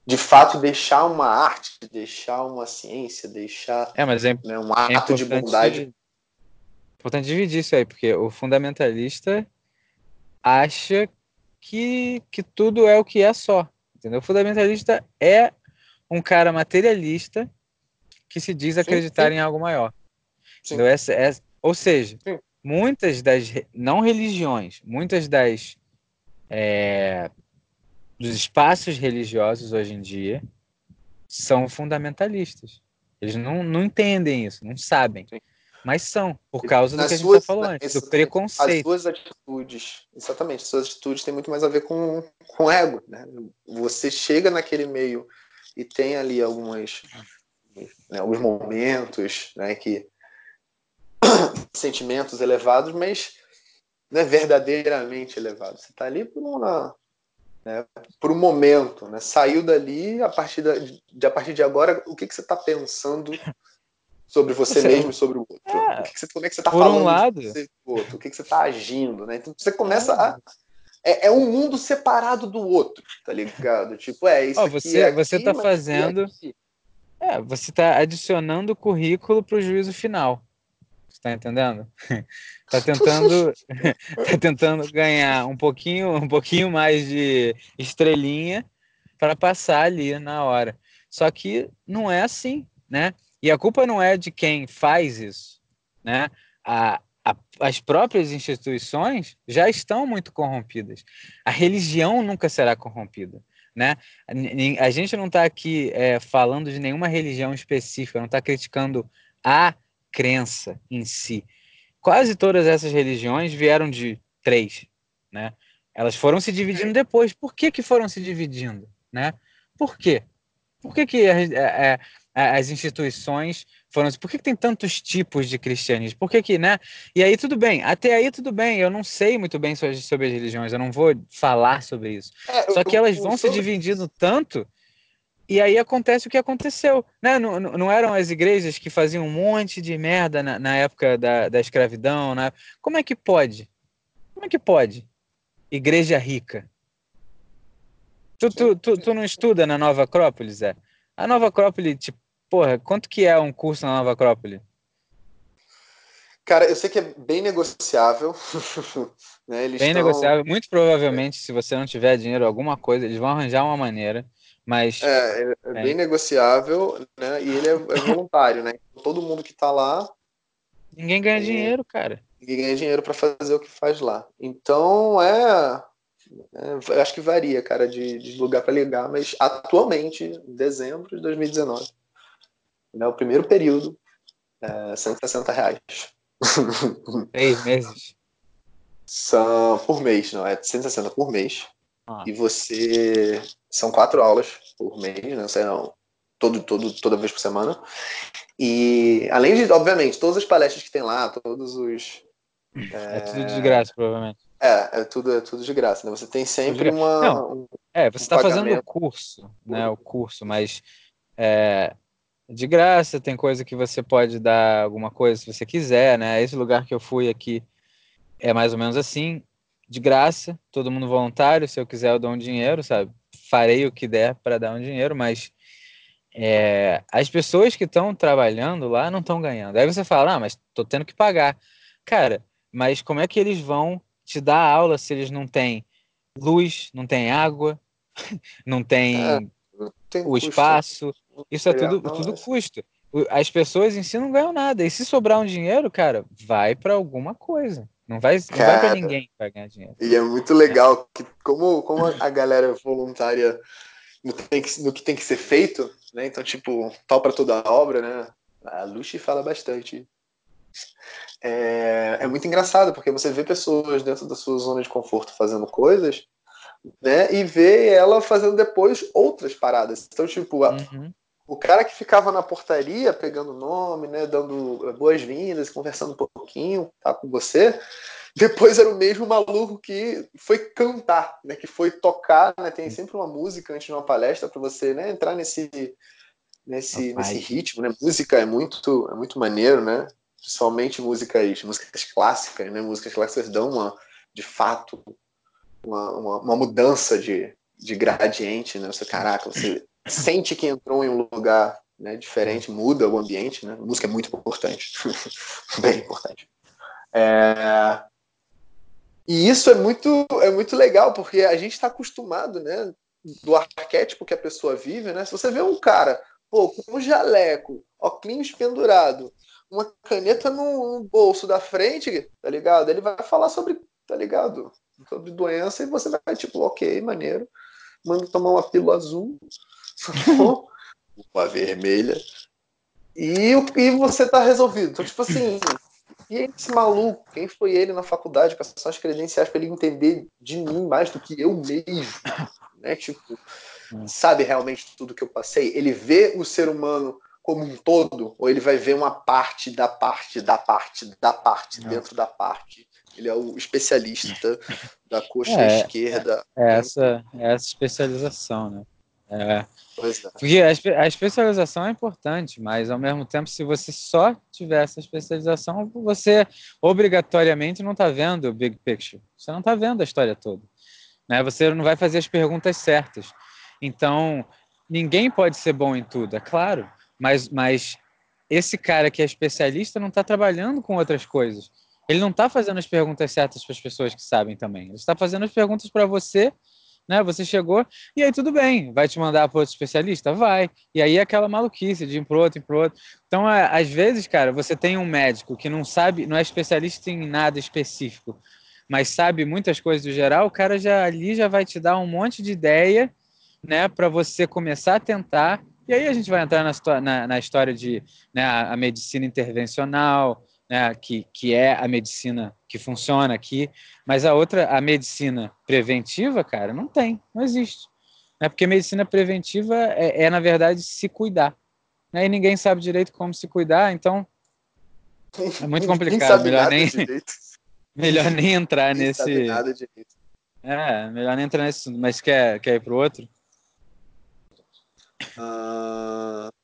de fato deixar uma arte, deixar uma ciência, deixar é, mas é, né, um ato é de bondade. É importante dividir isso aí, porque o fundamentalista acha que, que tudo é o que é só. Entendeu? O fundamentalista é um cara materialista que se diz acreditar sim, sim. em algo maior. Entendeu? Essa, essa, ou seja, sim. muitas das não religiões, muitas das é, dos espaços religiosos hoje em dia são fundamentalistas. Eles não, não entendem isso, não sabem. Mas são, por causa do que a gente já falou antes, do preconceito. As suas atitudes, exatamente, as suas atitudes têm muito mais a ver com, com ego. Né? Você chega naquele meio e tem ali algumas, né, alguns momentos né, que [COUGHS] sentimentos elevados, mas não é verdadeiramente elevado. Você está ali por uma, né, por um momento, né? Saiu dali a partir de a partir de agora, o que, que você está pensando sobre você, você [LAUGHS] mesmo e sobre o outro. É, o que você, como é que você está falando um lado. Você, outro? O que, que você está agindo, né? Então você começa a é, é, um mundo separado do outro, tá ligado? Tipo, é isso. Oh, você, é você tá fazendo. É, você está adicionando currículo para o juízo final. Você tá entendendo? [LAUGHS] tá tentando, [LAUGHS] tá tentando ganhar um pouquinho, um pouquinho mais de estrelinha para passar ali na hora. Só que não é assim, né? E a culpa não é de quem faz isso, né? A, a, as próprias instituições já estão muito corrompidas. A religião nunca será corrompida, né? A, gente não está aqui é, falando de nenhuma religião específica, não está criticando a crença em si. Quase todas essas religiões vieram de três, né? Elas foram se dividindo depois. Por que, que foram se dividindo, né? Por quê? Por que, que as instituições foram assim, por que, que, tem tantos tipos de cristianismo? Por que que, né? E aí tudo bem, até aí tudo bem, eu não sei muito bem sobre, sobre as religiões, eu não vou falar sobre isso. É, Só que elas vão se dividindo tanto e aí acontece o que aconteceu, né? Não, não eram as igrejas que faziam um monte de merda na, na época da, da escravidão, né? Como é que pode? Como é que pode? Igreja rica. Tu, tu, tu, tu não estuda na Nova Acrópole, Zé? A Nova Acrópole, tipo, Porra, quanto que é um curso na Nova Acrópole? Cara, eu sei que é bem negociável. [LAUGHS] né? Bem estão... negociável. Muito provavelmente, se você não tiver dinheiro, alguma coisa, eles vão arranjar uma maneira. Mas. É, é, é bem negociável, né? E ele é, é voluntário, né? Todo mundo que tá lá. Ninguém ganha dinheiro, cara. Ninguém ganha dinheiro para fazer o que faz lá. Então é. é eu acho que varia, cara, de, de lugar para ligar, mas atualmente, dezembro de 2019 né, o primeiro período, é, 160 reais. [LAUGHS] Três meses? São por mês, não, é 160 por mês. Ah. E você. São quatro aulas por mês, né? Sei não, todo, todo, toda vez por semana. E além de, obviamente, todas as palestras que tem lá, todos os. É, é tudo de graça, provavelmente. É, é tudo, é tudo de graça, né? Você tem sempre uma. Não, um, é, você está um fazendo o curso, né? O curso, mas é, de graça, tem coisa que você pode dar alguma coisa se você quiser, né? Esse lugar que eu fui aqui é mais ou menos assim, de graça, todo mundo voluntário, se eu quiser eu dou um dinheiro, sabe? Farei o que der para dar um dinheiro, mas é, as pessoas que estão trabalhando lá não estão ganhando. Aí você fala, ah, mas tô tendo que pagar. Cara, mas como é que eles vão te dar aula se eles não têm luz, não têm água, [LAUGHS] não têm é, o espaço, isso é tudo, tudo custo. As pessoas em si não ganham nada. E se sobrar um dinheiro, cara, vai para alguma coisa. Não vai, não vai para ninguém vai ganhar dinheiro. E é muito legal que como, como a galera voluntária no, tem que, no que tem que ser feito, né? Então, tipo, tal para toda a obra, né? A Lucy fala bastante. É, é muito engraçado, porque você vê pessoas dentro da sua zona de conforto fazendo coisas, né? E vê ela fazendo depois outras paradas. Então, tipo, a, uhum o cara que ficava na portaria pegando nome, né, dando boas-vindas, conversando um pouquinho, tá com você. Depois era o mesmo maluco que foi cantar, né, que foi tocar, né, tem sempre uma música antes de uma palestra para você, né, entrar nesse nesse, nesse ritmo, né? Música é muito é muito maneiro, né? Principalmente músicas músicas clássicas, né? Músicas clássicas dão uma de fato uma, uma, uma mudança de, de gradiente, né? Você, caraca, você sente que entrou em um lugar né, diferente, muda o ambiente, né? A música é muito importante, [LAUGHS] bem importante. É... E isso é muito, é muito legal, porque a gente está acostumado, né? Do arquétipo que a pessoa vive, né? Se você vê um cara, pô, com um jaleco, óculos pendurado, uma caneta no, no bolso da frente, tá ligado? Ele vai falar sobre, tá ligado? Sobre doença e você vai, tipo, ok, maneiro. Manda tomar uma pílula azul [LAUGHS] uma vermelha. E, e você tá resolvido. Então, tipo assim, e esse maluco, quem foi ele na faculdade, com essas credenciais para ele entender de mim mais do que eu mesmo? Né? Tipo, sabe realmente tudo que eu passei? Ele vê o ser humano como um todo, ou ele vai ver uma parte da parte da parte da parte Não. dentro da parte? Ele é o especialista da coxa é, esquerda. É essa, é essa especialização, né? É. Pois é. Porque a, a, especialização é importante, mas ao mesmo tempo, se você só tiver essa especialização, você obrigatoriamente não está vendo o big picture. Você não está vendo a história toda. Né? Você não vai fazer as perguntas certas. Então, ninguém pode ser bom em tudo, é claro, mas, mas esse cara que é especialista não está trabalhando com outras coisas. Ele não está fazendo as perguntas certas para as pessoas que sabem também. Ele está fazendo as perguntas para você né? Você chegou e aí tudo bem, vai te mandar para outro especialista? Vai. E aí é aquela maluquice de ir para outro, ir para outro. Então, é, às vezes, cara, você tem um médico que não sabe, não é especialista em nada específico, mas sabe muitas coisas do geral, o cara já ali já vai te dar um monte de ideia, né, para você começar a tentar. E aí a gente vai entrar na, na, na história de né, a medicina intervencional, né, que, que é a medicina que funciona aqui, mas a outra, a medicina preventiva, cara, não tem, não existe. Né, porque medicina preventiva é, é, na verdade, se cuidar. Né, e ninguém sabe direito como se cuidar, então é muito [LAUGHS] complicado. Melhor nem, [LAUGHS] melhor nem entrar ninguém nesse. É, melhor nem entrar nesse. Mas quer, quer ir pro outro? Uh...